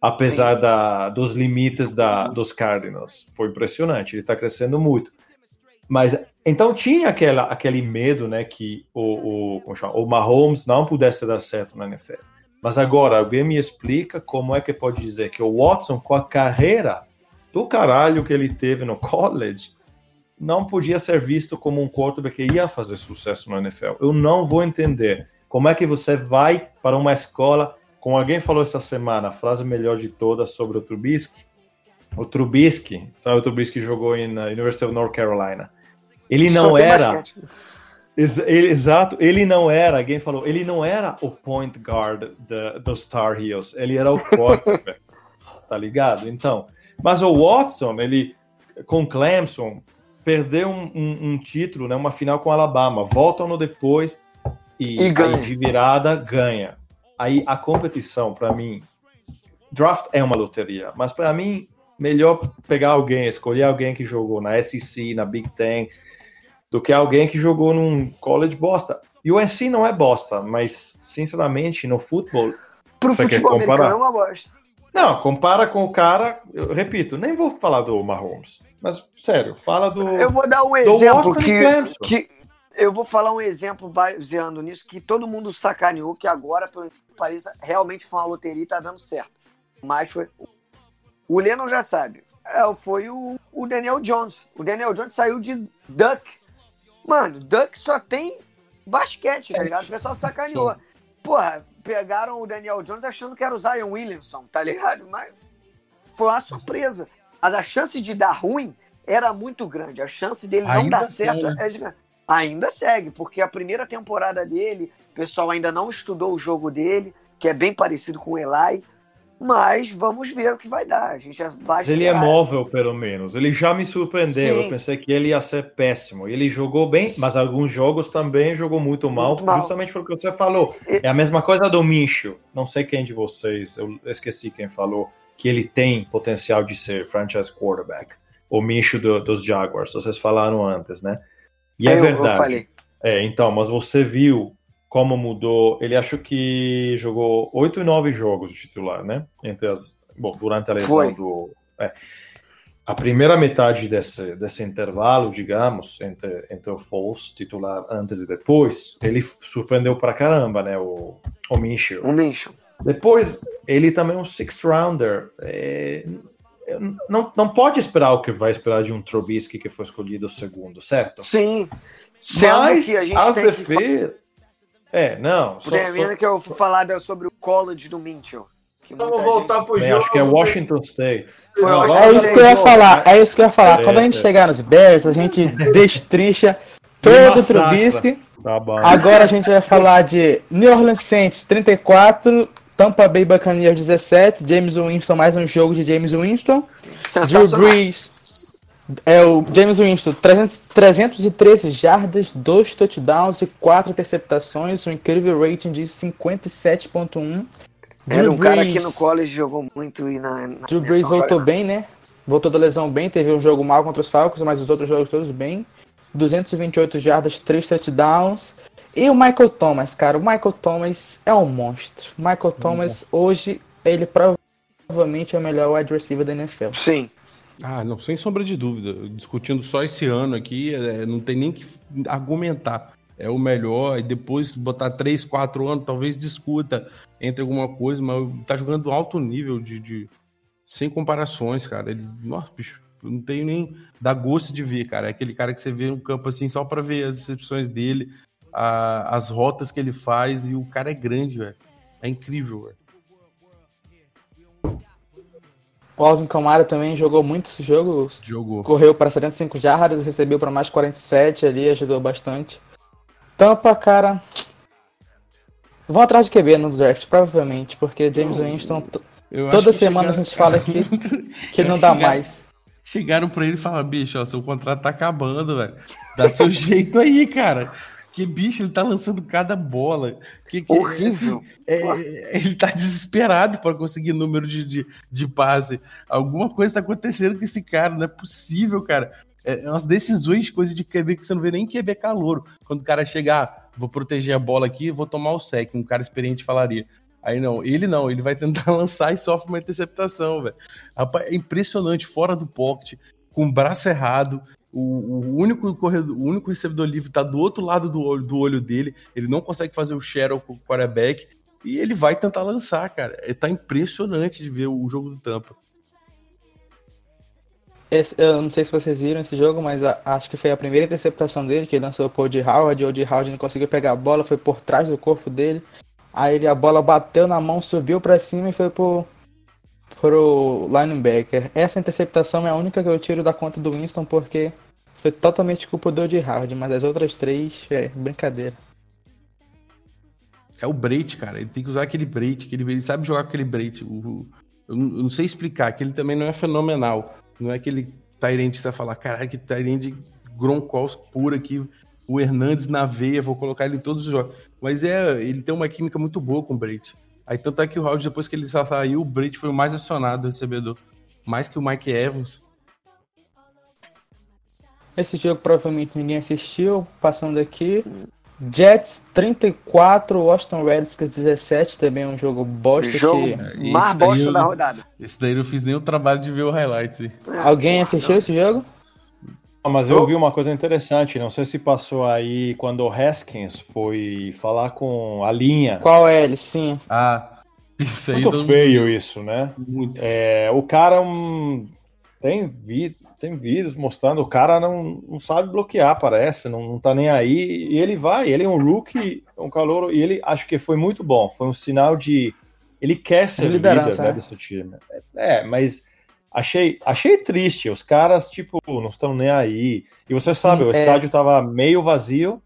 Apesar da, dos limites da, dos Cardinals. Foi impressionante, ele está crescendo muito. Mas, então tinha aquela, aquele medo, né, que o, o, chama? o Mahomes não pudesse dar certo na NFL. Mas agora, alguém me explica como é que pode dizer que o Watson, com a carreira do caralho que ele teve no college, não podia ser visto como um quarterback que ia fazer sucesso no NFL. Eu não vou entender como é que você vai para uma escola, como alguém falou essa semana, a frase melhor de todas sobre o Trubisky. O Trubisky, sabe o Trubisky jogou em, na University of North Carolina. Ele Só não tem era. Ex- ele- exato, ele não era, alguém falou, ele não era o point guard da- dos Tar Heels, ele era o quarterback, tá ligado? Então, mas o Watson, ele com Clemson perdeu um, um- um título, né, uma final com Alabama, volta no depois e, E ganha. aí de virada ganha. Aí a competição para mim, draft é uma loteria, mas para mim melhor pegar alguém, escolher alguém que jogou na SEC, na Big Ten, do que alguém que jogou num college bosta. E o NC não é bosta, mas, sinceramente, no futebol. Pro futebol americano é uma bosta. Não, compara com o cara. Eu repito, nem vou falar do Mahomes. Mas, sério, fala do. Eu vou dar um exemplo que, que. Eu vou falar um exemplo baseando nisso que todo mundo sacaneou, que agora, pelo que pareça, realmente foi uma loteria e tá dando certo. Mas foi. O Lennon já sabe. É, foi o, o Daniel Jones. O Daniel Jones saiu de Duck. Mano, Duck só tem basquete, tá ligado? O pessoal sacaneou. Porra, pegaram o Daniel Jones achando que era o Zion Williamson, tá ligado? Mas foi uma surpresa. Mas a chance de dar ruim era muito grande. A chance dele não Ainda dar certo é gigante. Ainda segue, porque a primeira temporada dele, o pessoal ainda não estudou o jogo dele, que é bem parecido com o Eli. Mas vamos ver o que vai dar. A gente basta ele é móvel, pelo menos. Ele já me surpreendeu. Sim. Eu pensei que ele ia ser péssimo. Ele jogou bem, mas alguns jogos também jogou muito mal, Muito mal. justamente porque você falou. É a mesma coisa do Mincho. Não sei quem de vocês, eu esqueci quem falou, que ele tem potencial de ser franchise quarterback. O Mincho do- dos Jaguars. Vocês falaram antes, né? E é Eu- eu verdade. falei. É, então, mas você viu como mudou. Ele acho que jogou oito e nove jogos de titular, né? Entre as, bom, durante a lesão Foi. do. é. A primeira metade desse, desse intervalo, digamos, entre, entre o Foles titular antes e depois, ele surpreendeu pra caramba, né? O, o Minshew. Um Minchon. Depois, ele também é um sixth rounder. É, não, não pode esperar o que vai esperar de um Trubisky que foi escolhido segundo, certo? Sim. Mas que a gente. É, não. Só, Termina só- que eu vou falar sobre o college do Minchel. que Vamos voltar pro bem, jogo. acho que é Washington State. Não, Washington É isso que eu ia falar, é isso que eu ia falar. É, Quando a gente é. chegar nos Bears, a gente destrincha todo o. Trubisky. Trabalho. Agora a gente vai falar de New Orleans Saints 34, Tampa Bay Buccaneers 17, James Winston, mais um jogo de James Winston. Drew. Brees, é o James Winston, 300, 313 jardas, 2 touchdowns e 4 interceptações, um incrível rating de 57.1. Era Drew um cara Brees- que no college jogou muito e na. na Drew Brees voltou bem, né? Voltou da lesão bem, teve um jogo mal contra os Falcons, mas os outros jogos todos bem. 228 jardas, 3 touchdowns. E o Michael Thomas, cara, o Michael Thomas é um monstro. Michael Thomas, hoje, ele provavelmente é o melhor wide receiver da NFL. Sim. Ah, não, sem sombra de dúvida. Discutindo só esse ano aqui, é, não tem nem que argumentar. É o melhor, e depois botar 3, 4 anos, talvez discuta entre alguma coisa, mas tá jogando alto nível de. de- sem comparações, cara. Ele, nossa, bicho, não tenho nem. dá gosto de ver, cara. É aquele cara que você vê no campo assim, só pra ver as recepções dele, a- as rotas que ele faz, e o cara é grande, velho. É incrível, velho. O Alvin Kamara também jogou muito esse jogo, Jogou. correu para 75 jardas, recebeu para mais 47 ali, ajudou bastante. Tampa, cara. Vão atrás de QB no draft, provavelmente, porque James Winston, toda que semana chegaram- a gente fala que Eu não dá que chegaram- mais. Chegaram pra ele e falaram, bicho, ó, seu contrato tá acabando, velho. Dá seu jeito aí, cara. Que bicho, ele tá lançando cada bola. Que, que- Horrível. assim, é, ele tá desesperado para conseguir número de, de, de passe. Alguma coisa tá acontecendo com esse cara, não é possível, cara. É umas decisões, coisas de QB que você não vê nem QB calouro. Quando o cara chegar, ah, vou proteger a bola aqui, vou tomar o sec, um cara experiente falaria. Aí não, ele não, ele vai tentar lançar e sofre uma interceptação, velho. Rapaz, é impressionante, fora do pocket, com o braço errado. O, o único corredor, o único recebedor livre tá do outro lado do olho, do olho dele. Ele não consegue fazer o shadow com o quarterback. E ele vai tentar lançar, cara. É, tá impressionante de ver o jogo do Tampa. Esse- eu não sei se vocês viram esse jogo, mas a- acho que foi a primeira interceptação dele, que ele lançou pro Odie Howard, o Odie Howard não conseguiu pegar a bola, foi por trás do corpo dele. Aí ele, a bola bateu na mão, subiu pra cima e foi pro, pro linebacker. Essa interceptação é a única que eu tiro da conta do Winston, porque foi totalmente culpa do Odie Howard, mas as outras três é brincadeira. É o Breit, cara. Ele tem que usar aquele Breit, ele sabe jogar com aquele Breit. Eu, não, sei explicar, que ele também não é fenomenal. Não é aquele Tyrande que vai falar, caralho, que Tyrande Gronkowski pura aqui, o Hernandes na veia, vou colocar ele em todos os jogos. Mas é, ele tem uma química muito boa com o Breit. Aí tanto é que o Howard, depois que ele saiu, o Breit foi o mais acionado recebedor. Mais que o Mike Evans. Esse jogo provavelmente ninguém assistiu, passando aqui. Jets 34, Washington Redskins 17, também é um jogo bosta Jogo que... mais bosta eu- da rodada. Esse daí eu não fiz nem o trabalho de ver o highlight. Alguém assistiu esse jogo? Ah, Mas eu vi uma coisa interessante, não sei se passou aí quando o Haskins foi falar com a linha. Qual é ele? Sim. Ah, isso aí Muito feio isso, né? muito. É, o cara hum, tem, vi, tem vídeos mostrando o cara não, não sabe bloquear, parece, não, não tá nem aí. E ele vai, ele é um rookie, um calor, e ele acho que foi muito bom. Foi um sinal de. Ele quer ser De líder né, né? desse time. É, mas achei, achei triste. Os caras, tipo, não estão nem aí. E você sabe, o É. estádio tava meio vazio.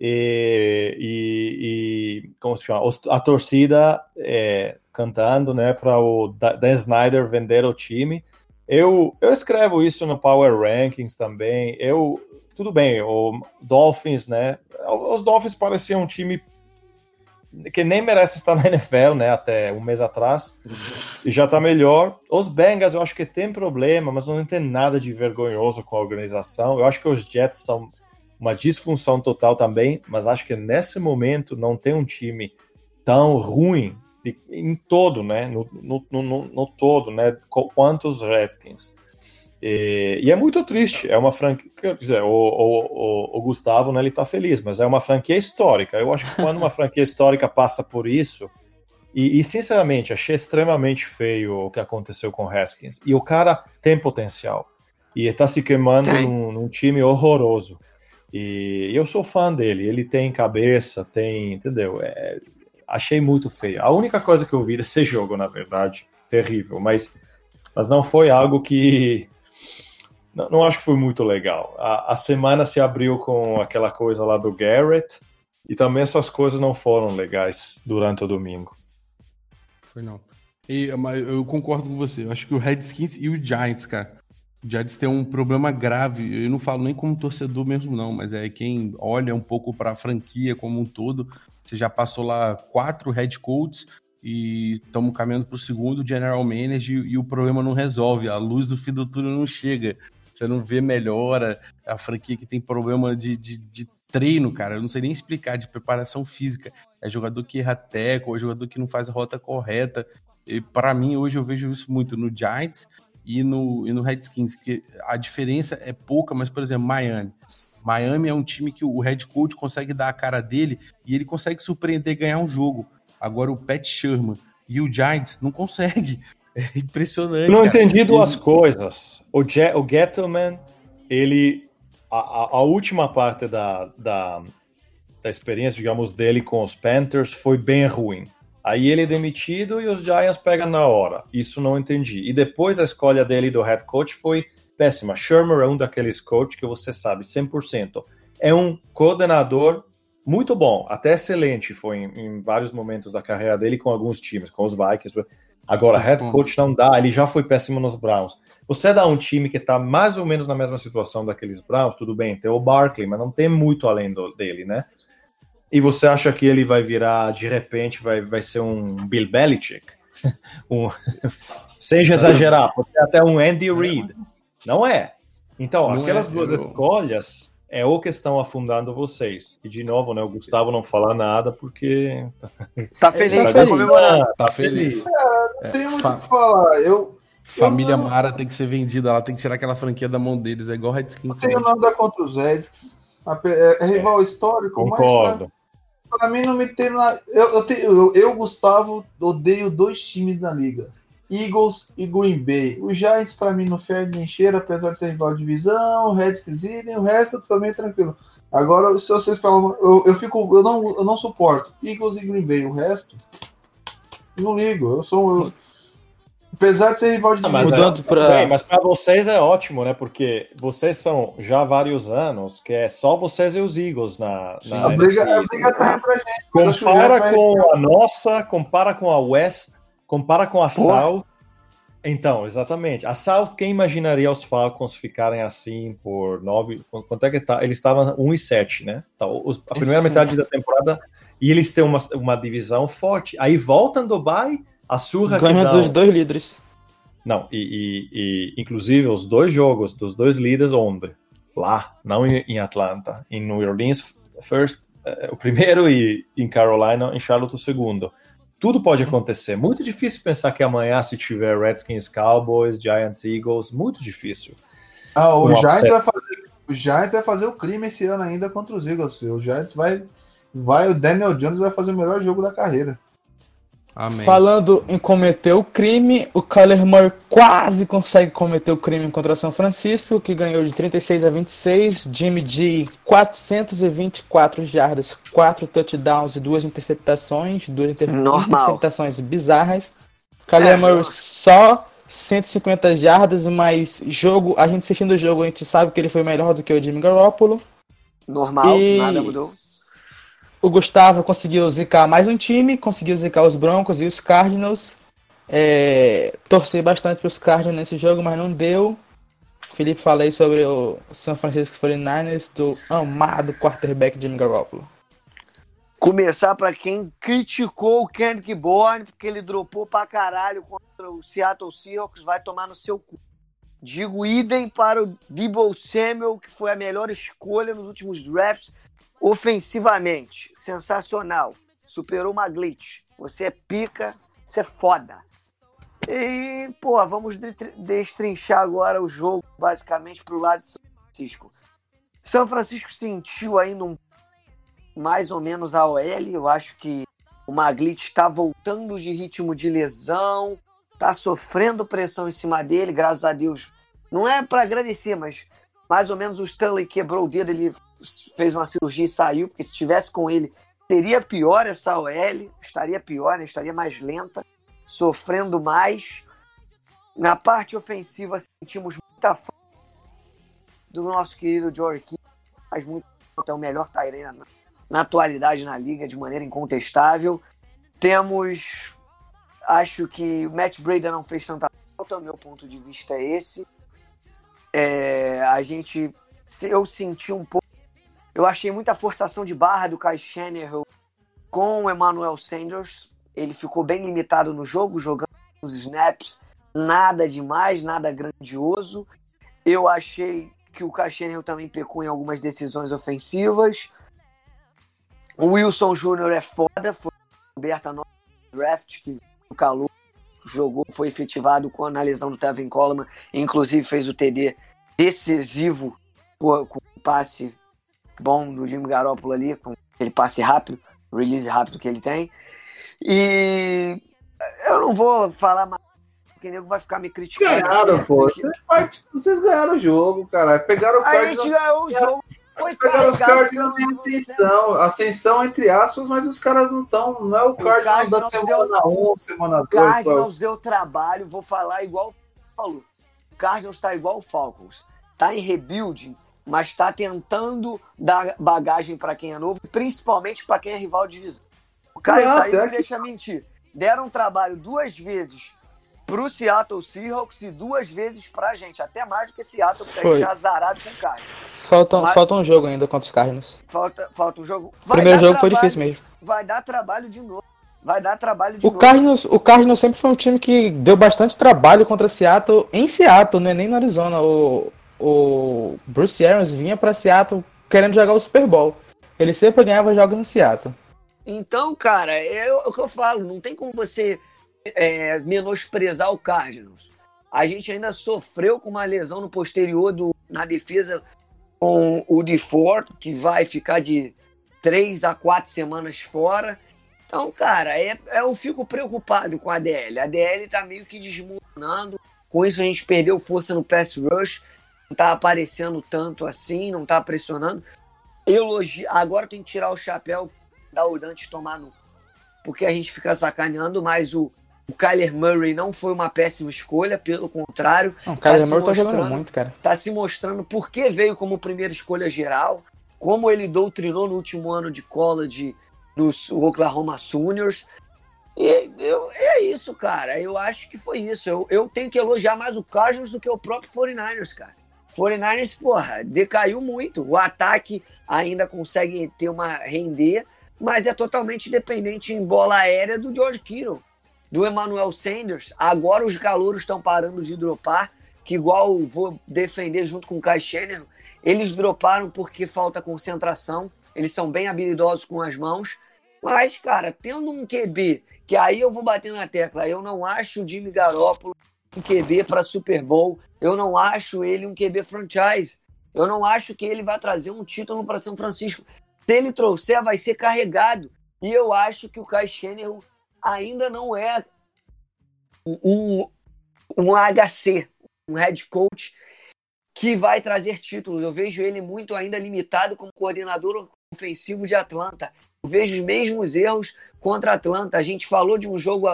E, e- e- como se chama? A torcida é, cantando, né, para o Da- Dan Snyder vender o time. Eu, eu escrevo isso no Power Rankings também. Eu, tudo bem, o Dolphins, né? Os Dolphins pareciam um time que nem merece estar na NFL, né? Até um mês atrás. E já tá melhor. Os Bengals eu acho que tem problema, mas não tem nada de vergonhoso com a organização. Eu acho que os Jets são uma disfunção total também, mas acho que nesse momento não tem um time tão ruim de- em todo, né? No, no, no, no todo, né? Quanto os Redskins. E, e é muito triste. É uma franquia. Quer dizer, o, o, o, o Gustavo, né, ele tá feliz, mas é uma franquia histórica. Eu acho que quando uma franquia histórica passa por isso. E, e, sinceramente, achei extremamente feio o que aconteceu com o Haskins. E o cara tem potencial. E está se queimando num, num time horroroso. E eu sou fã dele. Ele tem cabeça, tem. Entendeu? É, achei muito feio. A única coisa que eu vi desse jogo, na verdade, terrível. Mas, mas não foi algo que. Não, não acho que foi muito legal. A, a semana se abriu com aquela coisa lá do Garrett, e também essas coisas não foram legais durante o domingo. Foi não. E, eu concordo com você. Eu acho que o Redskins e o Giants, cara. O Giants tem um problema grave. Eu não falo nem como torcedor mesmo, não, mas é quem olha um pouco para a franquia como um todo. Você já passou lá quatro head coaches e estamos caminhando para o segundo general manager e o problema não resolve. A luz do fim do túnel não chega. Você não vê melhora. A franquia que tem problema de, de, de treino, cara. Eu não sei nem explicar, de preparação física. É jogador que erra teco, é jogador que não faz a rota correta. E para mim, hoje eu vejo isso muito no Giants e no, e no Redskins, que a diferença é pouca, mas, por exemplo, Miami. Miami é um time que o head coach consegue dar a cara dele e ele consegue surpreender e ganhar um jogo. Agora o Pat Sherman e o Giants não consegue. É impressionante. Não cara. entendi duas Ele- coisas. O, Je o Gettleman, ele. A, a- a última parte da, da, da experiência, digamos, dele com os Panthers foi bem ruim. Aí ele é demitido e os Giants pegam na hora. Isso não entendi. E depois a escolha dele do head coach foi péssima. Shermer é um daqueles coaches que você sabe 100%. É um coordenador muito bom, até excelente foi em, em vários momentos da carreira dele com alguns times, com os Vikings. Agora, head coach não dá, ele já foi péssimo nos Browns. Você dá um time que está mais ou menos na mesma situação daqueles Browns, tudo bem, tem o Barkley, mas não tem muito além do- dele, né? E você acha que ele vai virar, de repente, vai, vai ser um Bill Belichick? um, seja exagerar, pode ser até um Andy Reid. Não é. Então, Não aquelas é, duas eu- escolhas é o que estão afundando vocês. E, de novo, né, o Gustavo não fala nada porque... Tá feliz, tá tá, feliz. comemorando. Tá feliz. Não É, tem muito fa- o que falar. Eu família eu não- Mara tem que ser vendida, ela tem que tirar aquela franquia da mão deles, é igual Redskins. não tenho nada contra os Redskins. É, é rival histórico, mas pra, Concordo. pra mim não me tem nada. Eu, eu, tenho- eu, eu, Gustavo, odeio dois times na liga. Eagles e Green Bay. Os Giants, pra mim, não fede nem cheira, apesar de ser rival de divisão, Redskins idem, o resto também é tranquilo. Agora, se vocês falam, eu, eu fico, eu não, eu não suporto Eagles e Green Bay, o resto, não ligo. Eu sou, eu- apesar de ser rival de Ah, mas divisão, Mudando pra- Bem, mas para vocês é ótimo, né? Porque vocês são já há vários anos que é só vocês e os Eagles na, na a briga, a NFC. briga tá entre a gente. o Compara com a nossa, compara com a West, compara com a South. Então, exatamente. A South, quem imaginaria os Falcons ficarem assim por nove. Quanto é que tá? Eles estavam 1 e 7, né? Então, os- a primeira Sim. metade da temporada. E eles têm uma, uma divisão forte. Aí voltam do bye, a surra que Ganha dão- dos dois líderes. não, e, e- e, inclusive os dois jogos dos dois líderes onde? Lá, não em, em Atlanta. Em New Orleans, first, eh, o primeiro e em Carolina, em Charlotte o segundo. Tudo pode acontecer. Muito difícil pensar que amanhã, se tiver Redskins, Cowboys, Giants, Eagles, muito difícil. Ah, o Um Giants, upset. vai fazer, o Giants vai fazer o crime esse ano ainda contra os Eagles, filho. O Giants vai, vai, o Daniel Jones vai fazer o melhor jogo da carreira. Amém. Falando em cometer o crime, o Murray quase consegue cometer o crime contra São Francisco, que ganhou de 36 a 26. Jimmy G, 424 jardas, 4 touchdowns e 2 interceptações, duas inter- Normal. interceptações bizarras. Kyler É, só 150 jardas, mas jogo, a gente assistindo o jogo, a gente sabe que ele foi melhor do que o Jimmy Garoppolo. Normal, E- nada mudou. O Gustavo conseguiu zicar mais um time, conseguiu zicar os Broncos e os Cardinals. É, torci bastante para os Cardinals nesse jogo, mas não deu. Felipe, falei sobre o San Francisco 49ers, do amado quarterback Jimmy Garoppolo. Começar pra quem criticou o Kendrick Bourne, porque ele dropou pra caralho contra o Seattle Seahawks, vai tomar no seu cu. Digo idem para o Debo Samuel, que foi a melhor escolha nos últimos drafts, ofensivamente. Sensacional. Superou uma glitch. Você é pica, você é foda. E, pô, vamos destrinchar agora o jogo, basicamente, pro lado de São Francisco. São Francisco sentiu ainda um mais ou menos a OL. Eu acho que o Maglitch está voltando de ritmo de lesão, está sofrendo pressão em cima dele, graças a Deus. Não é para agradecer, mas mais ou menos o Stanley quebrou o dedo, ele fez uma cirurgia e saiu, porque se tivesse com ele, seria pior essa OL, estaria pior, né? estaria mais lenta, sofrendo mais. Na parte ofensiva, sentimos muita falta do nosso querido George Kittle, faz muito é o melhor Tyrene na, na atualidade na liga, de maneira incontestável. Temos, acho que o Matt Breda não fez tanta falta, meu ponto de vista é esse. É, a gente, eu senti um pouco, eu achei muita forçação de barra do Kai Schenner com o Emmanuel Sanders. Ele ficou bem limitado no jogo, jogando os snaps, nada demais, nada grandioso. Eu achei que o Cachenel também pecou em algumas decisões ofensivas. O Wilson Júnior é foda, foi aberta no draft que o calor jogou, foi efetivado com a lesão do Tevin Coleman, inclusive fez o TD decisivo com o passe bom do Jimmy Garoppolo ali, com aquele passe rápido, release rápido que ele tem. E eu não vou falar mais porque nego vai ficar me criticando. Ganharam, pô. Vocês ganharam o jogo, cara. Pegaram o A gente ganhou o jogo. Foi pegaram os carregado Cardinals em pelo ascensão. Ascensão entre aspas, mas os caras não estão. Não é o Cardinals da semana 1, semana O 2. Cardinals deu trabalho, vou falar igual o falou. O Cardinals tá igual o Falcons. Tá em rebuilding, mas tá tentando dar bagagem para quem é novo, principalmente para quem é rival de divisão. O cara Exato, tá aí, é não me que- deixa mentir. Deram trabalho duas vezes pro Seattle Seahawks e duas vezes pra gente. Até mais do que Seattle, porque a Foi. gente é azarado com o Cardinals. Falta, Mas- falta um jogo ainda contra os Cardinals. Falta, falta um jogo. O Vai primeiro jogo foi trabalho, difícil mesmo. Vai dar trabalho de novo. Vai dar trabalho de O novo. Cardinals, o Cardinals sempre foi um time que deu bastante trabalho contra Seattle em Seattle, não é nem no Arizona. O, o Bruce Arians vinha pra Seattle querendo jogar o Super Bowl. Ele sempre ganhava jogos em Seattle. Então, cara, é o que eu falo, não tem como você é, menosprezar o Cardinals. A gente ainda sofreu com uma lesão no posterior do, na defesa com o DeFord, que vai ficar de três a quatro semanas fora. Então, cara, é, é- eu fico preocupado com a DL. A DL tá meio que desmoronando. Com isso, a gente perdeu força no pass rush. Não tá aparecendo tanto assim, não tá pressionando. Elogi... Agora tem que tirar o chapéu da o Dante tomar no. Porque a gente fica sacaneando, mas o, o Kyler Murray não foi uma péssima escolha, pelo contrário, Não, o Kyler se Murray tá jogando muito, cara. tá se mostrando por que veio como primeira escolha geral, como ele doutrinou no último ano de college no Oklahoma Sooners. E eu, é isso, cara. Eu acho que foi isso. Eu, eu tenho que elogiar mais o Cardinals do que o próprio 49ers, cara. 49ers, porra, decaiu muito. O ataque ainda consegue ter uma render, mas é totalmente dependente em bola aérea do George Kittle, do Emmanuel Sanders. Agora os calouros estão parando de dropar, que igual vou defender junto com o Kai Schenner, eles droparam porque falta concentração. Eles são bem habilidosos com as mãos. Mas, cara, tendo um QB, que aí eu vou bater na tecla, eu não acho o Jimmy Garoppolo um QB para Super Bowl. Eu não acho ele um QB franchise. Eu não acho que ele vai trazer um título para São Francisco. Se ele trouxer, vai ser carregado. E eu acho que o Kai Schenner ainda não é um, um HC, um head coach que vai trazer títulos. Eu vejo ele muito ainda limitado como coordenador ofensivo de Atlanta. Eu vejo os mesmos erros contra Atlanta. A gente falou de um jogo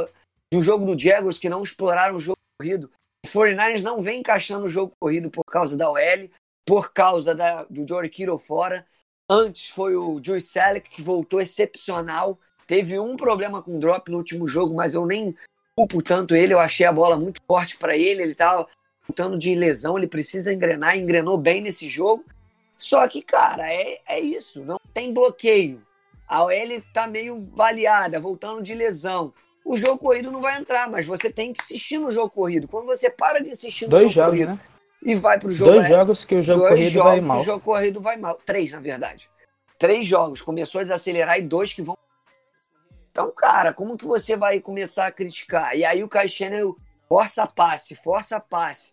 de um jogo do Jaguars que não exploraram o jogo corrido. O 49ers não vem encaixando o jogo corrido por causa da OL, por causa da, do Jory Kittle fora. Antes foi o Joey Selleck, que voltou excepcional. Teve um problema com drop no último jogo, mas eu nem culpo tanto ele. Eu achei a bola muito forte para ele. Ele estava voltando de lesão, ele precisa engrenar. Engrenou bem nesse jogo. Só que, cara, é, é isso. Não tem bloqueio. A OL tá meio baleada, voltando de lesão. O jogo corrido não vai entrar, mas você tem que insistir no jogo corrido. Quando você para de insistir no Dois jogo jogos, corrido né? e vai pro jogo Dois aéreo, jogos que o jogo corrido jogos vai mal. O jogo corrido vai mal. Três, na verdade. Três jogos. Começou a desacelerar e dois que vão. Então, cara, como que você vai começar a criticar? E aí o Schenner força passe, força passe.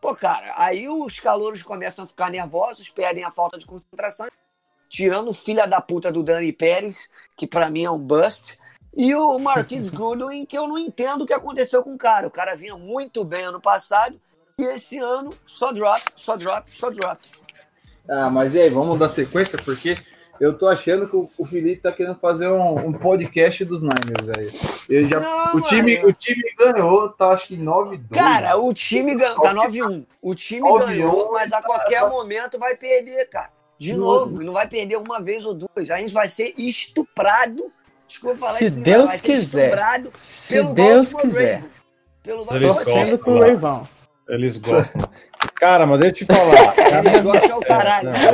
Pô, cara, aí os calouros começam a ficar nervosos, perdem a falta de concentração, tirando o filho da puta do Dani Pérez, que pra mim é um bust, e o Marquis Goodwin, que eu não entendo o que aconteceu com o cara. O cara vinha muito bem ano passado, e esse ano só drop, só drop, só drop. Ah, mas e aí, vamos dar sequência, porque Eu tô achando que o, Felipe tá querendo fazer um, um podcast dos Niners. Ele já, Não, o, time, mano. o time ganhou, tá acho que 9-2. Cara, o time ganhou. Tá 9-1. O time 9-1, ganhou, mas a qualquer tá- momento vai perder, cara. De De novo. novo. Não vai perder uma vez ou duas. A gente vai ser estuprado. Desculpa falar Se isso, Deus quiser. Se Deus quiser. Ravens. Pelo. Torcendo pro Ravão. Eles gostam. Cara, mas deixa eu te falar. É a Eles gostam é o caralho. É,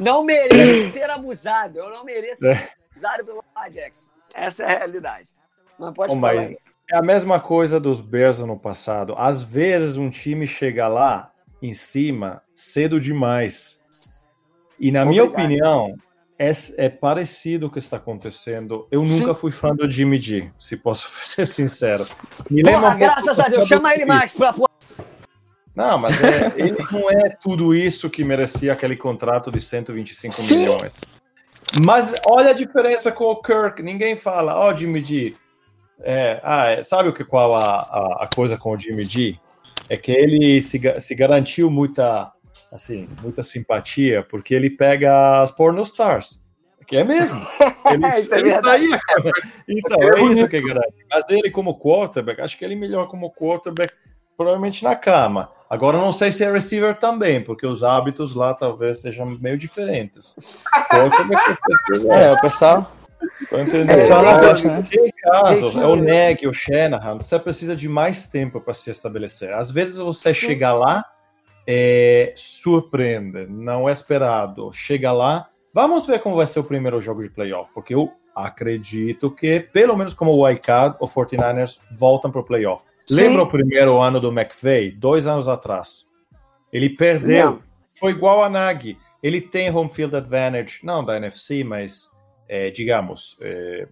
não, não mereço ser abusado. Eu não mereço É. ser abusado pelo Lamar Jackson. Essa é a realidade. Mas pode Ô, falar mas é a mesma coisa dos Bears ano passado. Às vezes um time chega lá em cima cedo demais. E na minha Obrigado. opinião, é, é parecido o que está acontecendo. Eu nunca fui fã do Jimmy G, se posso ser sincero. Me Porra, graças a Deus. Chama ele mais pra. Não, mas é- ele não é tudo isso que merecia aquele contrato de 125 Sim. milhões. Mas olha a diferença com o Kirk. Ninguém fala, ó, Jimmy G. É, ah, é, sabe o que qual a, a, a coisa com o Jimmy G? É que ele se, se garantiu muita, assim, muita simpatia porque ele pega as pornostars. Que é mesmo. Ele, Isso é ele saía. Então, é isso que garante. Mas ele como quarterback, acho que ele é melhor como quarterback, provavelmente na cama. Agora eu não sei se é receiver também, porque os hábitos lá talvez sejam meio diferentes. É. É, o pessoal. Tô entendendo. É só ela Mas, gosta, né? Caso, é o. Neg, o Shanahan, você precisa de mais tempo para se estabelecer. Às vezes você chega lá, é, surpreende, não é esperado. Chega lá, vamos ver como vai ser o primeiro jogo de playoff, porque eu acredito que, pelo menos como o wildcard, o 49ers voltam para o playoff. Sim. Lembra o primeiro ano do McVay, dois anos atrás? Ele perdeu. Não. Foi igual a Nagy. Ele tem home field advantage, não da NFC, mas é, digamos, é,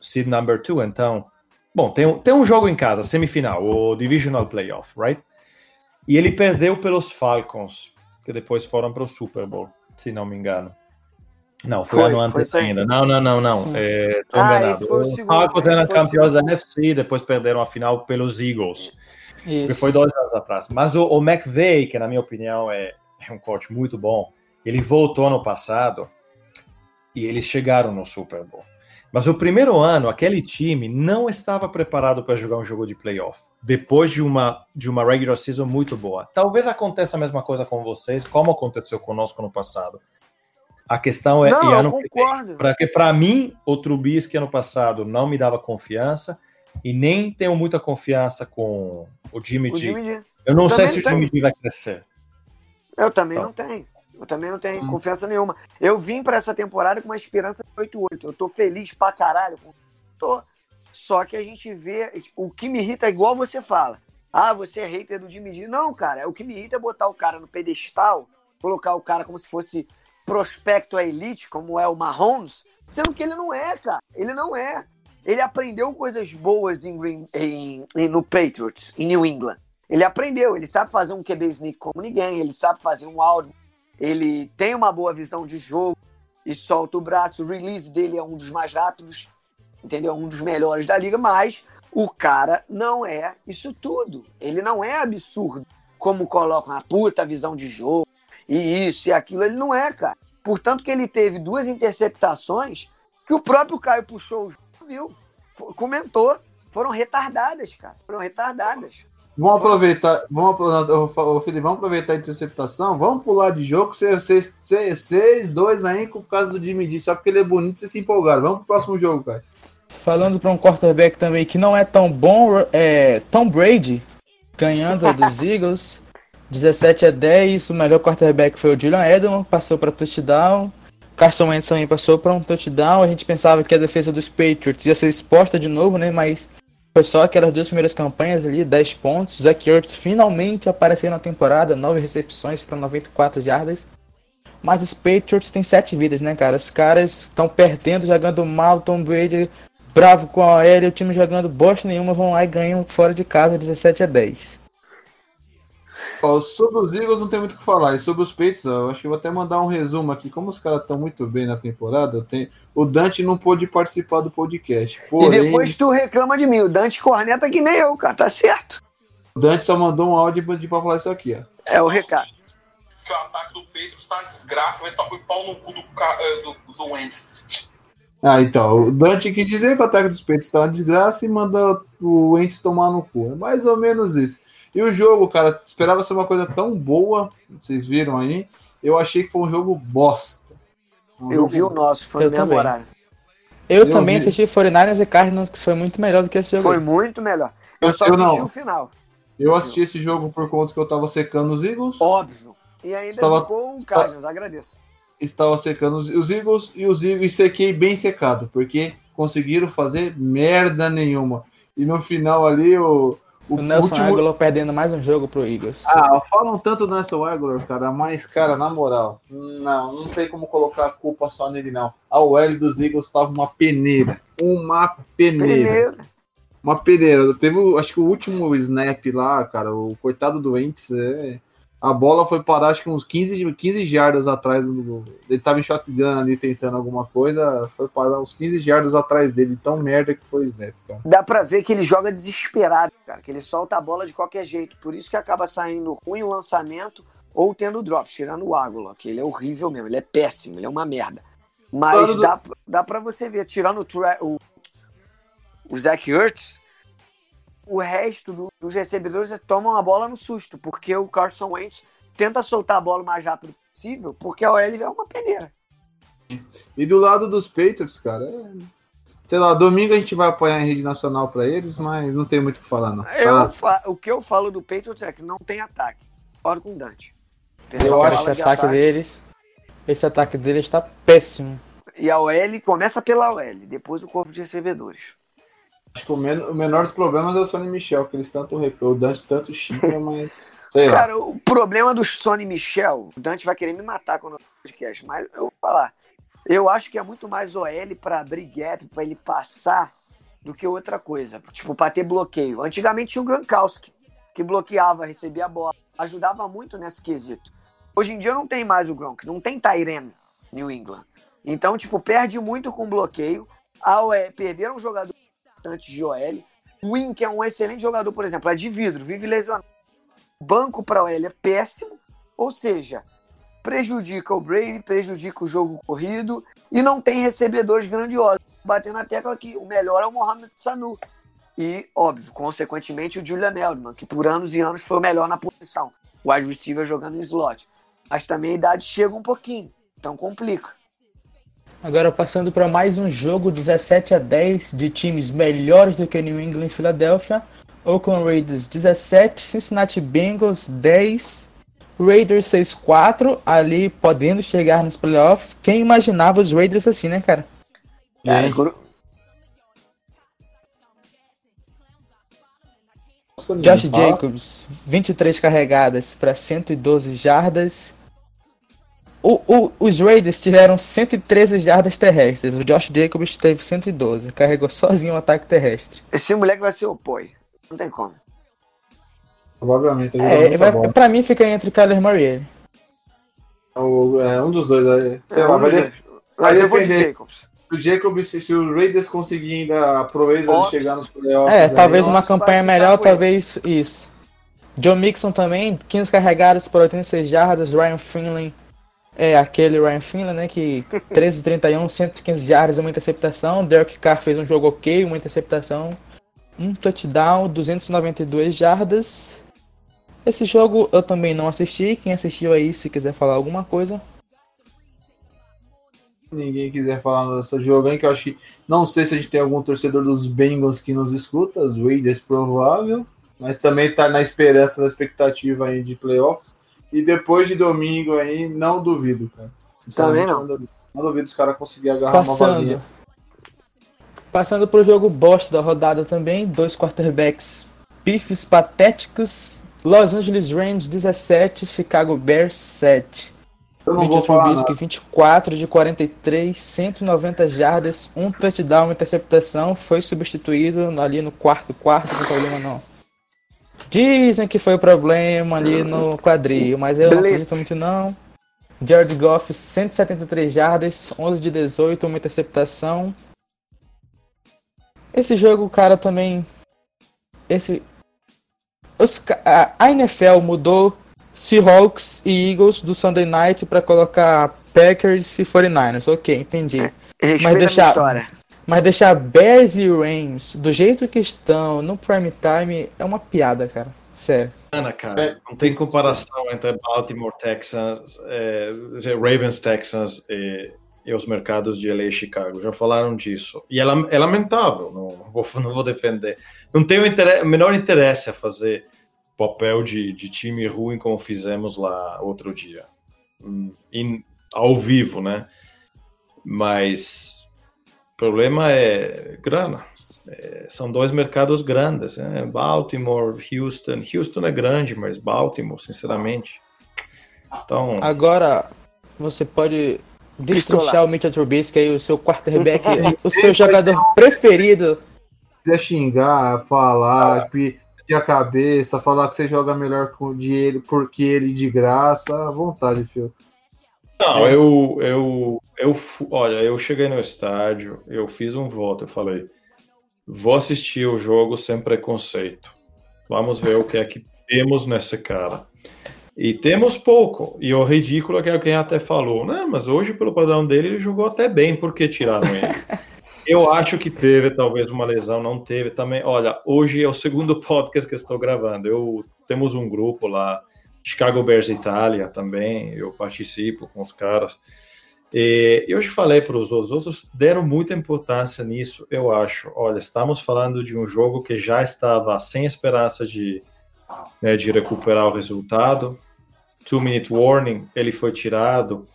seed number two, então. Bom, tem, um- tem um jogo em casa, semifinal, o Divisional Playoff, right? E ele perdeu pelos Falcons, que depois foram para o Super Bowl, se não me engano. Não, foi, Foi, ano foi antes sim. ainda. Não, não, não, não. É, tô Ah, enganado. foi Os Falcons eram foi campeões da. NFC, depois perderam a final pelos Eagles que foi dois anos atrás. Mas o, o McVay, que na minha opinião é, é um coach muito bom, ele voltou ano passado e eles chegaram no Super Bowl. Mas o primeiro ano, aquele time não estava preparado para jogar um jogo de playoff. Depois de uma, de uma regular season muito boa. Talvez aconteça a mesma coisa com vocês, como aconteceu conosco no passado. A questão é, Não, eu que porque para mim, o Trubisky ano passado não me dava confiança e nem tenho muita confiança com o Jimmy O G. Jimmy. Eu não sei Também se o. Jimmy G vai crescer. Eu também Tá. não tenho. Eu também não tenho Hum. confiança nenhuma. Eu vim pra essa temporada com uma esperança de 8-8. Eu tô feliz pra caralho. Tô. Só que a gente vê. O que me irrita é igual você fala. Ah, você é hater do Jimmy G. Não, cara. O que me irrita é botar o cara no pedestal, colocar o cara como se fosse prospecto à elite, como é o Mahomes, sendo que ele não é, cara. Ele não é. Ele aprendeu coisas boas em, Green- em- em- no Patriots, em New England. Ele aprendeu, ele sabe fazer um QB sneak como ninguém, ele sabe fazer um áudio, ele tem uma boa visão de jogo e solta o braço. O release dele é um dos mais rápidos, entendeu? Um dos melhores da liga, mas o cara não é isso tudo. Ele não é absurdo, como colocam a puta visão de jogo e isso e aquilo. Ele não é, cara. Portanto, que ele teve duas interceptações que o próprio Caio puxou o jogo, viu? Comentou. Foram retardadas, cara. Foram retardadas. Vamos aproveitar, vamos ô, Felipe, vamos aproveitar a interceptação, vamos pular de jogo, vocês, vocês, vocês dois aí, por causa do Jimmy D, só porque ele é bonito, vocês se empolgaram. Vamos pro próximo jogo, cara. Falando para um quarterback também que não é tão bom, é Tom Brady ganhando dos Eagles, 17 a 10. O melhor quarterback foi o Julian Edelman, passou para touchdown. Carson Wentz também passou para um touchdown. A gente pensava que a defesa dos Patriots ia ser exposta de novo, né? Mas foi só aquelas duas primeiras campanhas ali, 10 pontos. Zach Ertz finalmente apareceu na temporada, 9 recepções para 94 jardas. Mas os Patriots têm 7 vidas, né, cara? Os caras estão perdendo, jogando mal. Tom Brady bravo com a OL, o time jogando bosta nenhuma, vão lá e ganham fora de casa 17 a 10. Ó, sobre os Eagles não tem muito o que falar, e sobre os Peitos, eu acho que vou até mandar um resumo aqui, como os caras estão muito bem na temporada, eu tenho... o Dante não pôde participar do podcast, porém, E depois tu reclama de mim. O Dante corneta que nem eu, cara. Tá certo. o Dante só mandou um áudio de pra falar isso aqui, ó. É o recado. que o ataque do Patriots tá uma desgraça, vai tomar o pau no cu do, eh, do, do Wentz. Ah, então, o Dante quis dizer que o ataque dos peitos tá uma desgraça e manda o Wentz tomar no cu. É mais ou menos isso. E o jogo, cara, esperava ser uma coisa tão boa, vocês viram aí, eu achei que foi um jogo bosta. Um Eu jogo vi o nosso, foi Eu também. horário. Eu, Eu também vi. assisti 49ers e Cardinals, que foi muito melhor do que esse jogo. Foi muito melhor. Eu só Eu assisti não. o final, Eu assisti esse jogo por conta que eu tava secando os Eagles. óbvio. E ainda Estava- ficou um Cardinals, agradeço. Estava secando os, os Eagles e os Eagles e sequei bem secado, porque conseguiram fazer merda nenhuma. E no final ali, o, o O Nelson último. Aguilar perdendo mais um jogo pro Eagles. Ah, falam tanto do Nelson Aguilar, cara, mas, cara, na moral, não, não tem como colocar a culpa só nele, não. A OL dos Eagles tava uma peneira. Uma peneira. Primeiro, Uma peneira. Teve, acho que o último snap lá, cara, o coitado do Ents, é, a bola foi parar, acho que uns 15, 15 jardas atrás. Do, ele tava em shotgun ali tentando alguma coisa, foi parar uns 15 jardas atrás dele. Tão merda que foi o snap, cara. dá pra ver que ele joga desesperado, cara, que ele solta a bola de qualquer jeito. Por isso que acaba saindo ruim o lançamento ou tendo drops, tirando o Águila, que ele é horrível mesmo, ele é péssimo, ele é uma merda. Mas Claro do- dá, dá pra você ver, tirando o, Tra- o, o Zach Ertz, o resto do- dos recebedores tomam a bola no susto, porque o Carson Wentz tenta soltar a bola o mais rápido possível, porque a OL é uma peneira. E do lado dos Patriots, cara, é... sei lá, domingo a gente vai apoiar em rede nacional pra eles, mas não tem muito o que falar, não. Eu fa- o que eu falo do Patriots é que não tem ataque. Fora com o Dante. Eu acho esse de ataque deles. Esse ataque deles tá péssimo. E a OL começa pela OL, depois o corpo de recebedores. Acho que o, men o menor dos problemas é o Sonny Michel, que eles tanto reclamam, o Dante tanto xinga, mas sei lá. Cara, o problema do Sony Michel, o Dante vai querer me matar quando eu podcast, mas eu vou falar. Eu acho que é muito mais OL pra abrir gap, pra ele passar, do que outra coisa. Tipo, pra ter bloqueio. Antigamente tinha o Gronkowski, que bloqueava, recebia a bola, ajudava muito nesse quesito. Hoje em dia não tem mais o Gronk, não tem Tyren New England. Então, tipo, perde muito com bloqueio. A OL, perderam um jogador importante de OL. Win, que é um excelente jogador, por exemplo, é de vidro, vive lesionado banco para o L é péssimo, ou seja, prejudica o Brady, prejudica o jogo corrido e não tem recebedores grandiosos. Batendo na tecla que o melhor é o Mohamed Sanu. E, óbvio, consequentemente, o Julian Edelman, que por anos e anos foi o melhor na posição. O wide receiver jogando em slot. Mas também a idade chega um pouquinho, então complica. Agora passando para mais um jogo 17 a 10 de times melhores do que New England e Filadélfia. Oakland Raiders 17, Cincinnati Bengals 10, Raiders 6-4, ali podendo chegar nos playoffs. Quem imaginava os Raiders assim, né, cara? Cara, Gente, quando- Josh. Jacobs, 23 carregadas para 112 jardas. O- o- os Raiders tiveram 113 jardas terrestres. O Josh Jacobs teve 112. Carregou sozinho o ataque terrestre. esse moleque vai ser o Poi. Não tem como. Provavelmente. ele É, vai, bola. pra mim fica entre Kyler Murray e ele. O- é, um dos dois. aí. Sei É, lá, um mas dos é- dois. Mas eu vou de depender. Jacobs. o Jacob, se, o Raiders conseguir ainda a proeza de Ops. chegar nos playoffs. É, aí, talvez uma campanha melhor, talvez isso. John Mixon também, 15 carregadas por 86 jardas. Ryan Finley, é aquele Ryan Finley, né? Que 13 31, 115 jardas e uma interceptação. Derek Carr fez um jogo ok, uma interceptação. Um touchdown, 292 jardas. Esse jogo eu também não assisti. Quem assistiu aí, se quiser falar alguma coisa. ninguém quiser falar desse jogo aí, que eu acho que. Não sei se a gente tem algum torcedor dos Bengals que nos escuta, os Raiders provável, mas também tá na esperança, na expectativa aí de playoffs. E depois de domingo aí, não duvido, cara. Também não. duvido. Não duvido os caras conseguirem agarrar uma Passando. vaguinha. Passando pro jogo bosta da rodada também, dois quarterbacks pifes patéticos. Los Angeles Rams 17, Chicago Bears 7. Eu não vou falar Trubisky nada. 24 de 43, 190 jardas, um touchdown, uma interceptação, foi substituído ali no quarto quarto, não tem problema não. Dizem que foi problema ali no quadril, mas eu não Blefe. acredito muito não. Jared Goff 173 jardas, 11 de 18, uma interceptação. Esse jogo, cara, também esse os a- NFL mudou Seahawks e Eagles do Sunday Night pra colocar Packers e 49ers. Ok, entendi. Respeita Mas deixar-. Mas deixar Bears e Rams do jeito que estão no prime time é uma piada, cara. Sério. Ana, cara, É, não tem isso comparação entre Baltimore Texans, é, Ravens Texans e, e os mercados de LA e Chicago. Já falaram disso. E é, é lamentável, não vou, não vou defender. Não tenho interesse, o menor interesse a fazer papel de, de time ruim como fizemos lá outro dia. Hum, em- ao vivo, né? Mas problema é grana. É, são dois mercados grandes, né? Baltimore, Houston. Houston é grande, mas Baltimore, sinceramente. Então, Agora você pode destrinchar Pistolaço. o Mitchell Trubisky aí, o seu quarterback, o seu jogador preferido. quiser xingar, falar, pedir a cabeça, falar que você joga melhor com de ele porque ele de graça, à vontade, filho. Não, eu, eu, eu, fu- olha, eu cheguei no estádio, eu fiz um voto, eu falei, vou assistir o jogo sem preconceito. Vamos ver o que é que temos nesse cara. E temos pouco. E o ridículo é que alguém até falou, né? Mas hoje, pelo padrão dele, ele jogou até bem, por que tiraram ele? Eu acho que teve talvez uma lesão, não teve também. Olha, hoje é o segundo podcast que eu estou gravando. Eu temos um grupo lá, Chicago Bears Itália também. Eu participo com os caras. E eu já falei para os outros, os outros deram muita importância nisso, eu acho. Olha, estamos falando de um jogo que já estava sem esperança de, né, de recuperar o resultado. Two minute warning, ele foi tirado.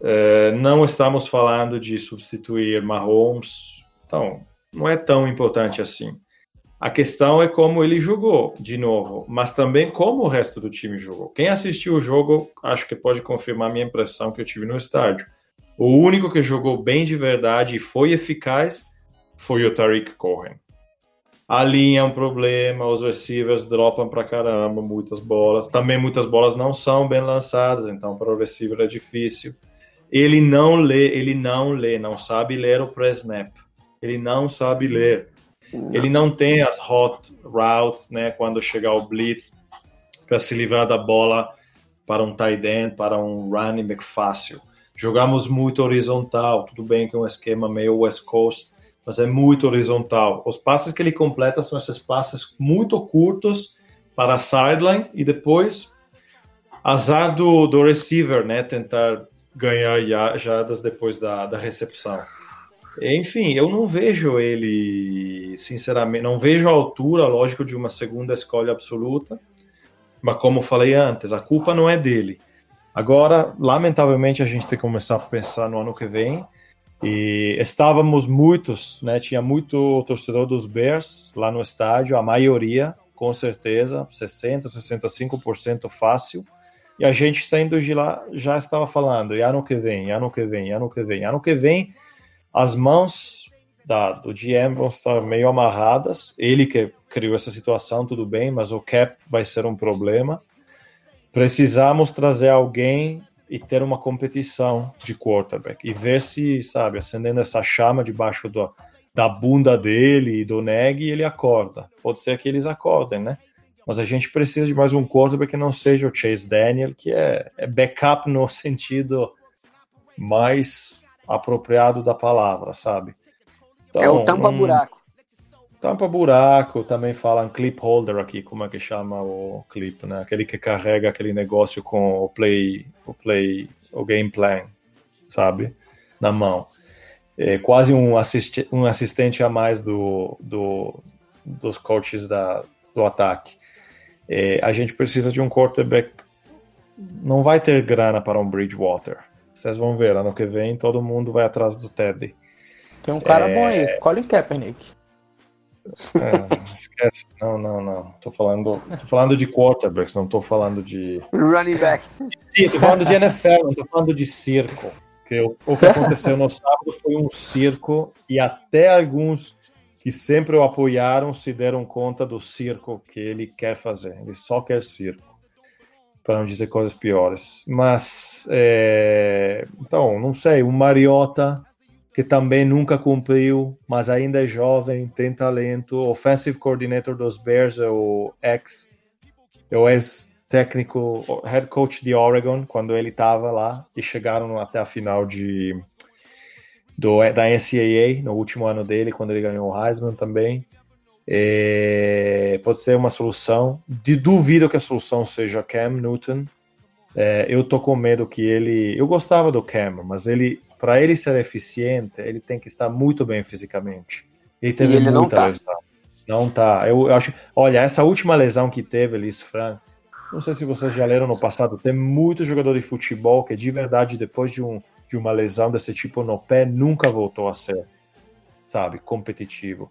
É, não estamos falando de substituir Mahomes, então não é tão importante assim. A questão é como ele jogou, de novo, mas também como o resto do time jogou. Quem assistiu o jogo, acho que pode confirmar a minha impressão que eu tive no estádio. O único que jogou bem de verdade e foi eficaz foi o Tariq Cohen. A linha é um problema, os receivers dropam pra caramba, muitas bolas. Também muitas bolas não são bem lançadas, então para o receiver é difícil. Ele não lê, ele não lê, não sabe ler o pré-snap. Ele não sabe ler. Ele não tem as hot routes, né, quando chegar o blitz para se livrar da bola para um tight end, para um running back fácil. Jogamos muito horizontal, tudo bem que é um esquema meio West Coast, mas é muito horizontal. Os passes que ele completa são esses passes muito curtos para a sideline e depois azar do, do receiver, né, tentar ganhar jardas depois da, da recepção. Enfim, eu não vejo ele, sinceramente, não vejo a altura, lógico, de uma segunda escolha absoluta, mas como falei antes, a culpa não é dele. Agora, lamentavelmente, a gente tem que começar a pensar no ano que vem. E estávamos muitos, né? Tinha muito torcedor dos Bears lá no estádio, a maioria, com certeza, 60, 65% fácil. E a gente saindo de lá já estava falando, e ano que vem, ano que vem, ano que vem, ano que vem, as mãos da, do GM vão estar meio amarradas. Ele que criou essa situação, tudo bem, mas o cap vai ser um problema. Precisamos trazer alguém e ter uma competição de quarterback e ver se, sabe, acendendo essa chama debaixo do, da bunda dele e do neg, ele acorda. Pode ser que eles acordem, né? Mas a gente precisa de mais um quarterback que não seja o Chase Daniel, que é, é backup no sentido mais apropriado da palavra, sabe? é o Então, tampa-buraco. Tampa buraco, também falam clip holder aqui, como é que chama o clip, né? Aquele que carrega aquele negócio com o play, o play, o game plan, sabe? Na mão. É quase um, um assistente a mais do, do, dos coaches da, do ataque. É, a gente precisa de um quarterback. Não vai ter grana para um Bridgewater. Vocês vão ver, ano que vem todo mundo vai atrás do Teddy. Tem um cara É. bom aí, Colin Kaepernick. É, esquece. Não, não, não. Tô falando, tô falando de quarterbacks, não tô falando de. Running back. Sim, tô falando de NFL, não tô falando de circo. Que o, o que aconteceu no sábado foi um circo e até alguns que sempre o apoiaram se deram conta do circo que ele quer fazer. Ele só quer circo. Para não dizer coisas piores. Mas, é, então, não sei, o Mariota que também nunca cumpriu, mas ainda é jovem, tem talento. Offensive coordinator dos Bears é o ex, é o ex técnico, o head coach de Oregon, quando ele estava lá, e chegaram até a final de, do, da NCAA, no último ano dele, quando ele ganhou o Heisman também. É, pode ser uma solução. De duvido que a solução seja Cam Newton. É, eu tô com medo que ele. Eu gostava do Cam, mas ele, para ele ser eficiente, ele tem que estar muito bem fisicamente. Ele teve E ele não tá. lesão. Não tá. Eu, eu acho. Olha, essa última lesão que teve, Liz Fran. Não sei se vocês já leram no passado. Tem muito jogador de futebol que, de verdade, depois de, um, de uma lesão desse tipo no pé, nunca voltou a ser, sabe, competitivo.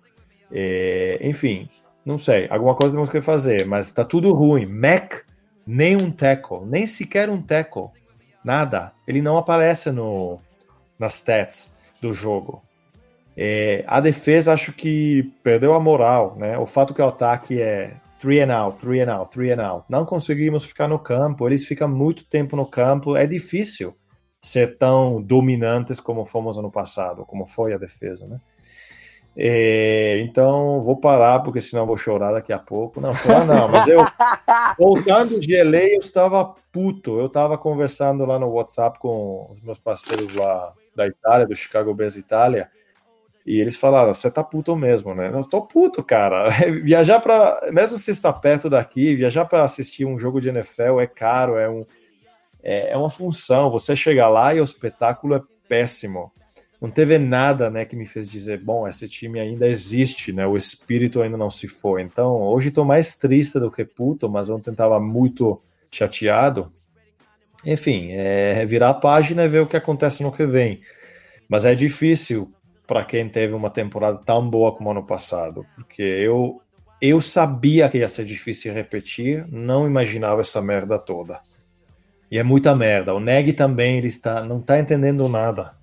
É, enfim, não sei. Alguma coisa temos que fazer, mas tá tudo ruim. Mac, nem um tackle, nem sequer um tackle. Nada. Ele não aparece no, nas stats do jogo. É, a defesa acho que perdeu a moral, né? O fato que o ataque é three and out, three and out, three and out. Não conseguimos ficar no campo, eles ficam muito tempo no campo, é difícil ser tão dominantes como fomos ano passado, como foi a defesa, né? É, então vou parar porque senão vou chorar daqui a pouco. Não, chorar não, mas eu voltando de LA eu estava puto. Eu estava conversando lá no WhatsApp com os meus parceiros lá da Itália, do Chicago Bears Itália. E eles falaram: você tá puto mesmo, né? Eu tô puto, cara. Viajar para, mesmo se está perto daqui, viajar para assistir um jogo de NFL é caro, é, um, é, é uma função. Você chega lá e o espetáculo é péssimo. Não teve nada, né, que me fez dizer, bom, esse time ainda existe, né? O espírito ainda não se foi. Então, hoje estou mais triste do que puto, mas ontem estava muito chateado. Enfim, é virar a página e ver o que acontece no que vem. Mas é difícil para quem teve uma temporada tão boa como ano passado, porque eu eu sabia que ia ser difícil repetir, não imaginava essa merda toda. E é muita merda. O Neg também ele está não está entendendo nada.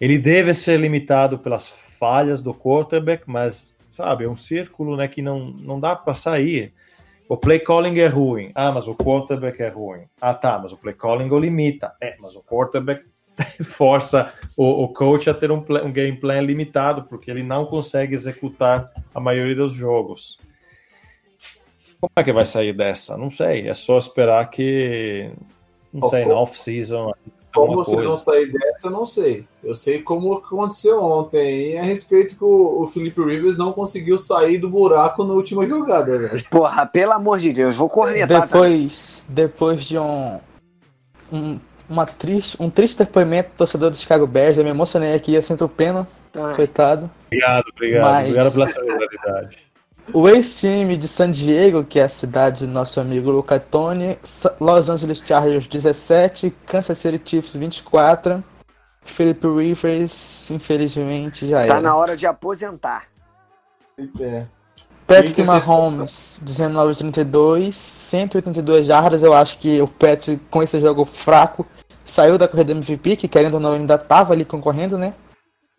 Ele deve ser limitado pelas falhas do quarterback, mas sabe, é um círculo, né, que não não dá para sair. O play calling é ruim. Ah, mas o quarterback é ruim. Ah, tá, mas o play calling o limita. É, mas o quarterback força o, o coach a ter um, um game plan limitado, porque ele não consegue executar a maioria dos jogos. Como é que vai sair dessa? Não sei. É só esperar que. Não sei, na off-season. Como vocês coisa. vão sair dessa, eu não sei. Eu sei como aconteceu ontem. E a respeito que o, o Felipe Rivers não conseguiu sair do buraco na última jogada, velho. Porra, pelo amor de Deus, vou cornetar. tá? Depois, depois de um, um, uma triste, um triste depoimento do torcedor do Chicago Bears, eu me emocionei aqui, eu sinto pena, Tá? coitado. Obrigado, obrigado. Mas- Obrigado pela solidariedade. O ex-time de San Diego, que é a cidade do nosso amigo Luca Toni, Sa- Los Angeles Chargers 17, Kansas City Chiefs 24, Philip Rivers, infelizmente, já Tá era. na hora de aposentar. É. Patrick Mahomes, 19 32, 182 jardas. Eu acho que o Patrick, com esse jogo fraco, saiu da corrida MVP, que querendo ou não ainda tava ali concorrendo, né?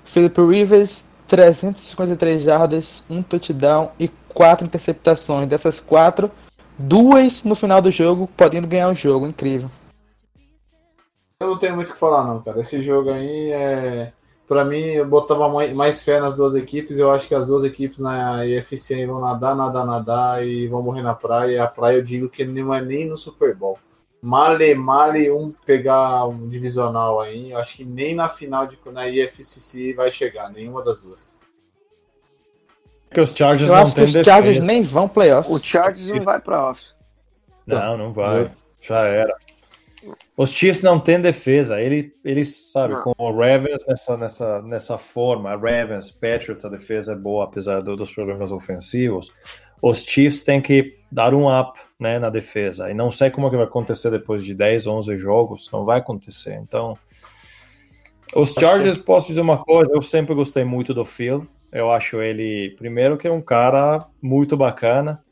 Philip Rivers, 353 jardas, um touchdown e quatro interceptações. Dessas quatro, duas no final do jogo, podendo ganhar o jogo. Incrível. Eu não tenho muito o que falar, não, cara. Esse jogo aí é. Pra mim, eu botava mai- mais fé nas duas equipes. Eu acho que as duas equipes na IFC vão nadar, nadar, nadar e vão morrer na praia. E a praia eu digo que não é nem no Super Bowl. Male, male um pegar um divisional aí. Eu acho que nem na final de, na IFCC vai chegar, nenhuma das duas. Porque os Chargers Eu não acho que os Chargers defesa. nem vão playoffs. O Chargers não vai pra off. Não, não vai. Já era. Os Chiefs não têm defesa. Ele, eles, sabe, Não. com o Ravens nessa, nessa, nessa forma, Ravens, Patriots, a defesa é boa, apesar do- dos problemas ofensivos. Os Chiefs têm que dar um up né, na defesa. E não sei como é que vai acontecer depois de 10, 11 jogos. Não vai acontecer. Então, os Chargers, posso dizer uma coisa, eu sempre gostei muito do Phil. Eu acho ele, primeiro, que é um cara muito bacana.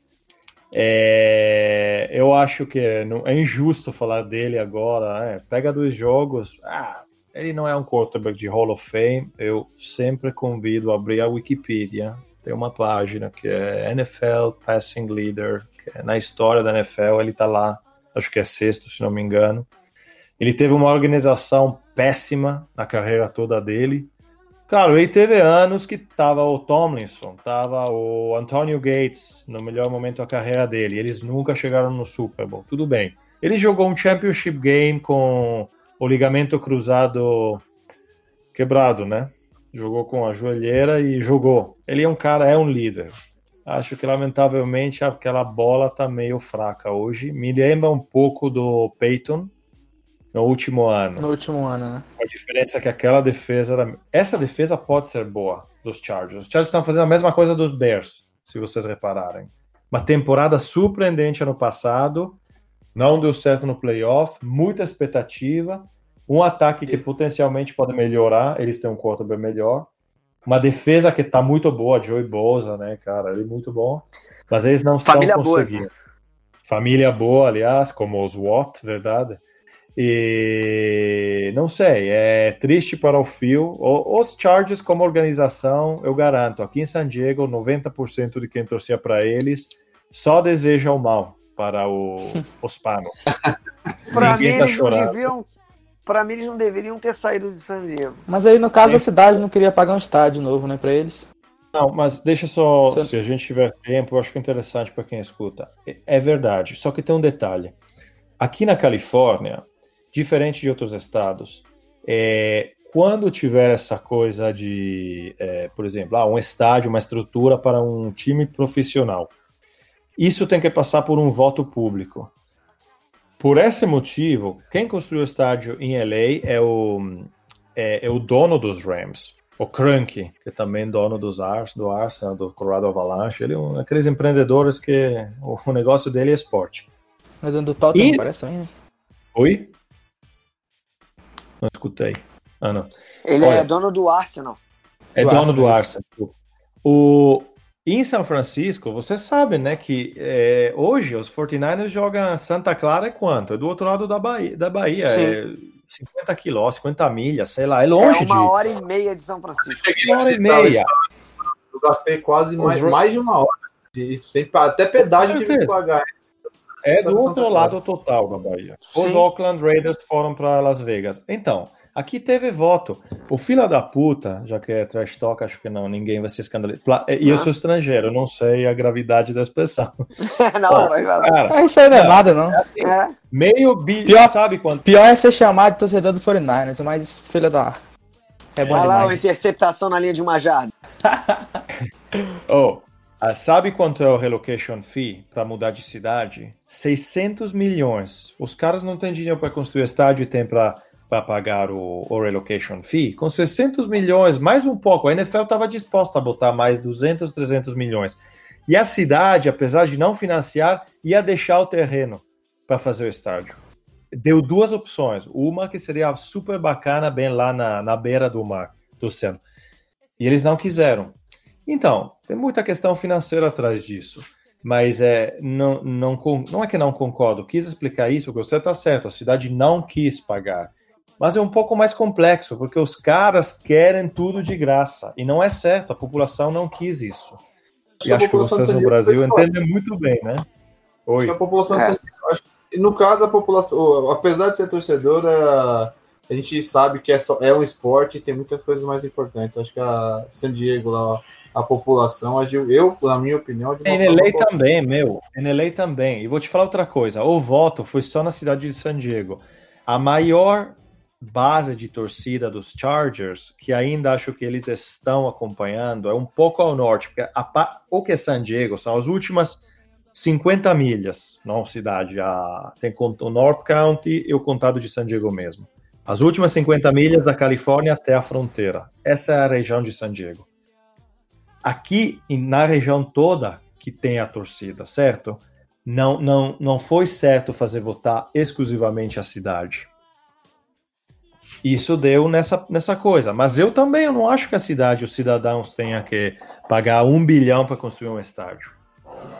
É, eu acho que é, é injusto falar dele agora. né? Pega dois jogos. Ah, ele não é um quarterback de Hall of Fame. Eu sempre convido a abrir a Wikipedia. Tem uma página que é NFL Passing Leader. é na história da NFL, ele tá lá. Acho que é sexto, se não me engano. Ele teve uma organização péssima na carreira toda dele. Claro, ele teve anos que tava o Tomlinson, tava o Antonio Gates no melhor momento da carreira dele. Eles nunca chegaram no Super Bowl. Tudo bem. Ele jogou um championship game com o ligamento cruzado quebrado, né? Jogou com a joelheira e jogou. Ele é um cara, é um líder. Acho que lamentavelmente aquela bola tá meio fraca hoje. Me lembra um pouco do Peyton no último ano. No último ano, né? A diferença é que aquela defesa. era- Essa defesa pode ser boa dos Chargers. Os Chargers estão fazendo a mesma coisa dos Bears, se vocês repararem. Uma temporada surpreendente ano passado. Não deu certo no playoff. Muita expectativa. Um ataque que potencialmente pode melhorar. Eles têm um quarterback melhor. Uma defesa que tá muito boa. Joey Bosa, né, cara? Ele é muito bom. Mas eles não Família estão boa, conseguindo. Família boa, aliás, como os Watt, verdade? E não sei, é triste para o Phil. O- Os Chargers, como organização, eu garanto, aqui em San Diego, 90% de quem torcia para eles só deseja o mal para o, os panos. Pra mim, tá eles não deviam. Pra mim, eles não deveriam ter saído de San Diego. Mas aí, no caso, Sim. a cidade não queria pagar um estádio novo, né, pra eles. Não, mas deixa só, Você- se a gente tiver tempo, eu acho que é interessante para quem escuta. É- É verdade, só que tem um detalhe. Aqui na Califórnia, diferente de outros estados, é, quando tiver essa coisa de, é, por exemplo, ah, um estádio, uma estrutura para um time profissional, isso tem que passar por um voto público. Por esse motivo, quem construiu o estádio em LA é o, é, é o dono dos Rams, o Krunk, que é também dono dos Ars, do Arsenal, do Colorado Avalanche. Ele é um daqueles empreendedores que o, negócio dele é esporte. Né, Do, do Tottenham, E- parece também, né? Oi? Não escutei. Ah, não. Ele Olha. é dono do Arsenal. É Do dono Arsenal, do isso. Arsenal. O, em São Francisco, você sabe, né, que é, hoje os 49ers jogam Santa Clara é quanto? É do outro lado da Bahia, da Bahia Sim. é 50 quilômetros, 50 milhas, sei lá, é É longe uma de hora e meia de São Francisco. Cheguei uma hora e meia. Eu gastei quase mais, mais de uma hora. Isso, sem, pa- até pedágio tive que pagar. É do outro lado total da Bahia. Os Sim. Oakland Raiders foram para Las Vegas. Então, aqui teve voto. O fila da puta, já que é trash talk, acho que não, ninguém vai se escandalizar. E eu Não. sou estrangeiro, eu não sei a gravidade da expressão. não, Ó, vai, vai. Cara, Ah, isso aí não é nada, não. É, meio bilhão, Pior- sabe quanto? Pior é ser chamado de torcedor do 49ers, mas filha da. É bom vai lá, uma interceptação na linha de uma jarda. Oh, ah, sabe quanto é o relocation fee para mudar de cidade? 600 milhões. Os caras não têm dinheiro para construir estádio e tem para pagar o, o relocation fee. Com 600 milhões, mais um pouco, a NFL estava disposta a botar mais 200, 300 milhões. E a cidade, apesar de não financiar, ia deixar o terreno para fazer o estádio. Deu duas opções. Uma que seria super bacana, bem lá na, na beira do mar, do oceano. E eles não quiseram. Então, tem muita questão financeira atrás disso. Mas é, não, não, não é que não concordo. Quis explicar isso, porque você está certo. A cidade não quis pagar. Mas é um pouco mais complexo, porque os caras querem tudo de graça. E não é certo. A população não quis isso. E a acho que população vocês no Brasil entendem muito bem, né? Acho Oi. que a população É. Acho no caso, a população, apesar de ser torcedora, a gente sabe que é, só, é um esporte e tem muitas coisas mais importantes. Acho que a San Diego, lá, a população, agiu, eu, na minha opinião, de uma Em forma LA boa. também, meu. Em LA também. E vou te falar outra coisa. O voto foi só na cidade de San Diego. A maior base de torcida dos Chargers, que ainda acho que eles estão acompanhando, é um pouco ao norte, porque a, o que é San Diego são as últimas 50 milhas, não cidade, a, tem o North County e o condado de San Diego mesmo. As últimas 50 milhas da Califórnia até a fronteira. Essa é a região de San Diego aqui na região toda que tem a torcida, certo? Não, não, não foi certo fazer votar exclusivamente a cidade. Isso deu nessa, nessa coisa. Mas eu também eu não acho que a cidade, os cidadãos tenham que pagar um bilhão para construir um estádio.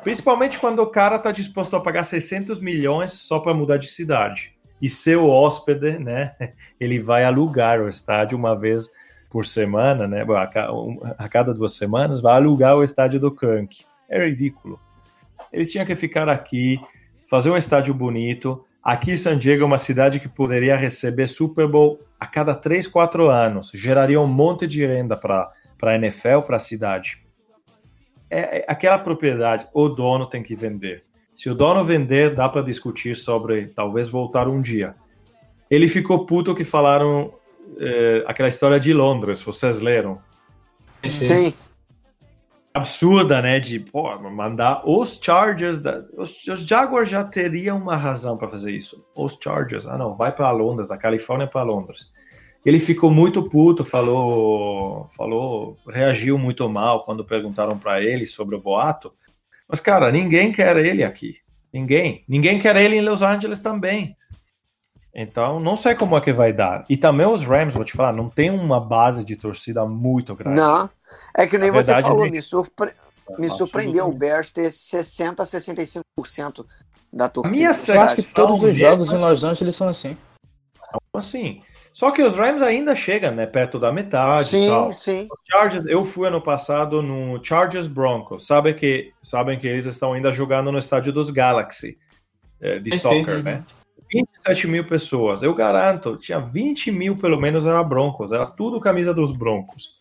Principalmente quando o cara está disposto a pagar 600 milhões só para mudar de cidade. E seu hóspede, né? Ele vai alugar o estádio uma vez por semana, né? Um- a cada duas semanas, vai alugar o estádio do Krunk. É ridículo. Eles tinham que ficar aqui, fazer um estádio bonito, Aqui San Diego é uma cidade que poderia receber Super Bowl a cada 3, 4 anos. Geraria um monte de renda para a NFL, para a cidade. É, é aquela propriedade, o dono tem que vender. Se o dono vender, dá para discutir sobre talvez voltar um dia. Ele ficou puto que falaram é, aquela história de Londres, vocês leram? Sim. Absurda, né? De pô, mandar os Chargers. Da, os, os Jaguars já teriam uma razão para fazer isso. Os Chargers, ah não, vai para Londres, da Califórnia para Londres. Ele ficou muito puto, falou, falou, reagiu muito mal quando perguntaram para ele sobre o boato. Mas cara, ninguém quer ele aqui. Ninguém. Ninguém quer ele em Los Angeles também. Então, não sei como é que vai dar. E também os Rams, vou te falar, não tem uma base de torcida muito grande. Não. É que nem Na você verdade, falou, me, surpre... me Absolutamente. surpreendeu o Bears ter 60 a 65% da torcida. minha Eu acho que todos os mesmo- jogos em Los Angeles são assim. Assim. Só que os Rams ainda chegam, né? Perto da metade e Sim, tal. sim. Os Chargers, eu fui ano passado no Chargers Broncos. Sabem que, sabem que eles estão ainda jogando no estádio dos Galaxy, é, de Sim, sim. soccer, né? 27 mil pessoas. Eu garanto, tinha 20 mil pelo menos era Broncos. Era tudo camisa dos Broncos.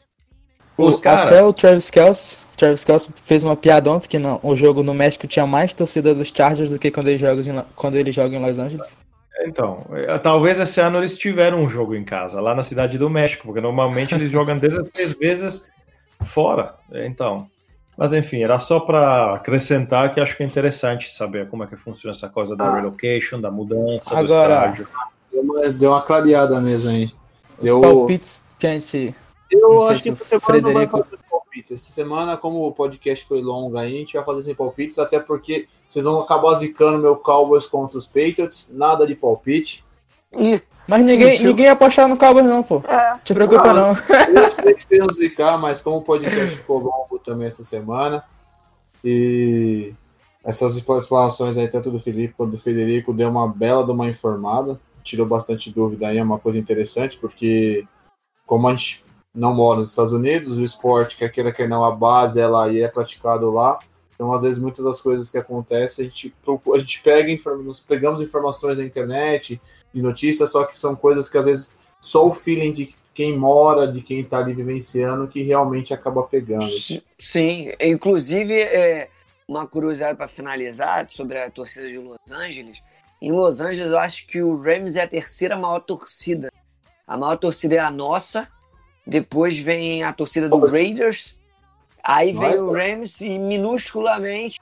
Os O- caras. Até o Travis Kelce, Travis Kelce fez uma piada ontem que não, o jogo no México tinha mais torcida dos Chargers do que quando ele joga em, quando ele joga em Los Angeles. Então, é, talvez esse ano eles tiveram um jogo em casa, lá na cidade do México, porque normalmente eles jogam 16 vezes fora. Então, mas enfim, era só para acrescentar que acho que é interessante saber como é que funciona essa coisa da Ah. relocation, da mudança Agora- do estádio. Deu uma, deu uma clareada mesmo aí. Os Eu, palpites que a gente. eu acho que se essa semana não vai Frederico- fazer palpites. Essa semana, como o podcast foi longo aí, a gente vai fazer sem palpites, até porque vocês vão acabar zicando meu Cowboys contra os Patriots. Nada de palpite. E, Mas ninguém, ninguém ia apostar no Cowboys, não, pô. é, Não te preocupa, Ah. não. Eu sei que vão zicar, mas como o podcast ficou longo também essa semana, e essas explanações aí, tanto do Felipe quanto do Federico, deu uma bela de uma informada, tirou bastante dúvida aí, é uma coisa interessante, porque como a gente não mora nos Estados Unidos, o esporte, quer queira quer não, a base, ela aí é praticado lá, então às vezes muitas das coisas que acontecem, a gente, procura- a gente pega, informa- nós pegamos informações na internet, de notícias, só que são coisas que às vezes só o feeling de quem mora, de quem está ali vivenciando, que realmente acaba pegando. sim. Inclusive, é, uma curiosidade para finalizar sobre a torcida de Los Angeles. Em Los Angeles, eu acho que o Rams é a terceira maior torcida. A maior torcida é a nossa. Depois vem a torcida do. Raiders. Aí vem o Rams e minusculamente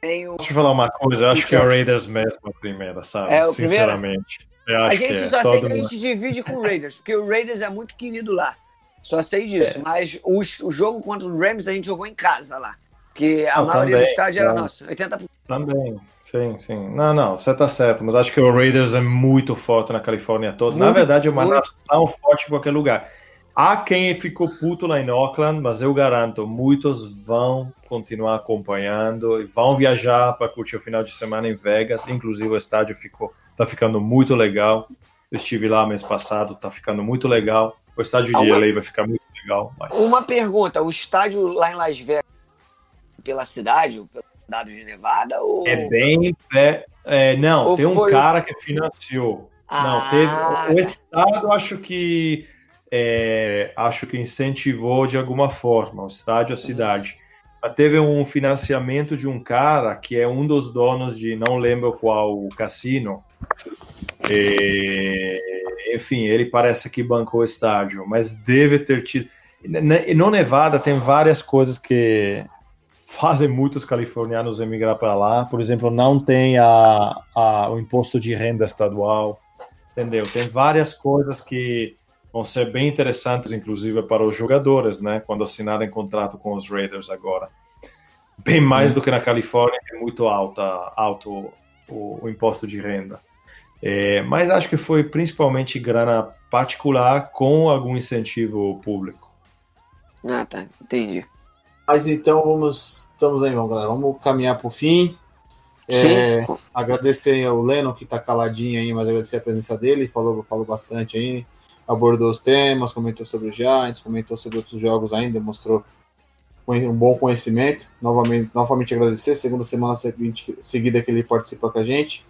vem o Deixa eu falar uma coisa, eu acho que é o Raiders mesmo a primeira, sabe? É? Sinceramente. A gente é. só Todo sei que a gente divide com o Raiders, porque o Raiders é muito querido lá. Só sei É. disso. Mas o, o jogo contra o Rams a gente jogou em casa lá. Porque a Não, maioria do também, estádio era claro. nosso. 80%. Também, sim, sim. Não, não, você tá certo, mas acho que o Raiders é muito forte na Califórnia toda. Na Muito, verdade, é uma muito. nação forte em qualquer lugar. Há quem ficou puto lá em Auckland, mas eu garanto, muitos vão continuar acompanhando e vão viajar para curtir o final de semana em Vegas. Inclusive, o estádio ficou, tá ficando muito legal. Eu estive lá mês passado, tá ficando muito legal. O estádio de Uma- LA vai ficar muito legal. Mas... Uma pergunta: o estádio lá em Las Vegas, pela cidade, pelo dado de Nevada? Ou... É bem pé. é, não, Ou tem um foi- cara que financiou. Ah, Não, teve. O Estado acho que é, acho que incentivou de alguma forma, o estádio, a cidade. Mas teve um financiamento de um cara que é um dos donos de não lembro qual cassino. E, enfim, ele parece que bancou o estádio, mas deve ter tido. Ne- No Nevada tem várias coisas que fazem muitos californianos emigrar para lá. Por exemplo, não tem a, a- o imposto de renda estadual, entendeu? Tem várias coisas que vão ser bem interessantes, inclusive para os jogadores, né? Quando assinarem contrato com os Raiders agora. Bem mais do que na Califórnia, que é muito alta, alto o, o imposto de renda. É, mas acho que foi principalmente grana particular com algum incentivo público. Ah, tá. Entendi. Mas então vamos. Estamos aí, vamos, galera. Vamos caminhar para o fim. Sim. É, agradecer ao Lennon, que está caladinho aí, mas agradecer a presença dele. Falou, falou bastante aí. Abordou os temas, comentou sobre os Giants, comentou sobre outros jogos ainda, mostrou um bom conhecimento. Novamente, novamente agradecer. Segunda semana seguinte, seguida que ele participa com a gente.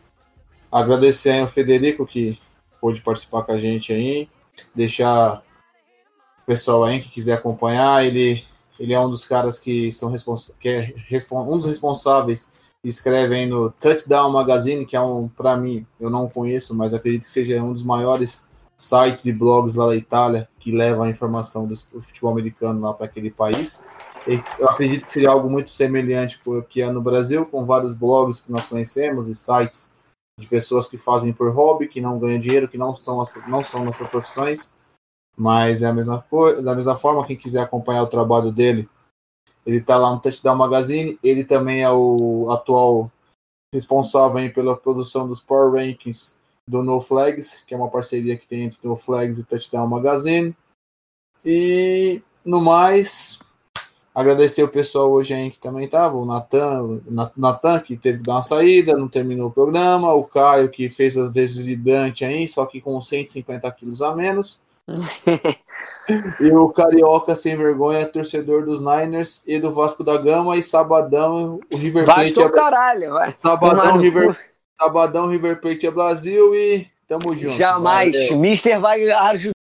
Agradecer aí ao Federico que pôde participar com a gente aí. Deixar o pessoal aí que quiser acompanhar. Ele, ele é um dos caras que são que é um dos responsáveis escreve aí no Touchdown Magazine, que é um, para mim, eu não conheço, mas acredito que seja um dos maiores sites e blogs lá da Itália que leva a informação do futebol americano lá para aquele país. Eu acredito que seria algo muito semelhante com o que é no Brasil, com vários blogs que nós conhecemos e sites de pessoas que fazem por hobby, que não ganham dinheiro, que não são, não são nossas profissões, mas é a mesma coisa. Da mesma forma, quem quiser acompanhar o trabalho dele, ele está lá no Touchdown Magazine. Ele também é o atual responsável aí pela produção dos Power Rankings do No Flags, que é uma parceria que tem entre No Flags e Touchdown Magazine. E no mais, agradecer o pessoal hoje aí que também estava, o Natan, Natan que teve que dar uma saída, não terminou o programa, o Caio que fez as vezes de Dante aí, só que com 150 quilos a menos. e o Carioca sem vergonha, torcedor dos Niners e do Vasco da Gama, e sabadão o River Plate. Vasco é caralho, vai. Sabadão, River, sabadão River Plate é Brasil e tamo junto. Jamais. Valeu. Mister vai ajudar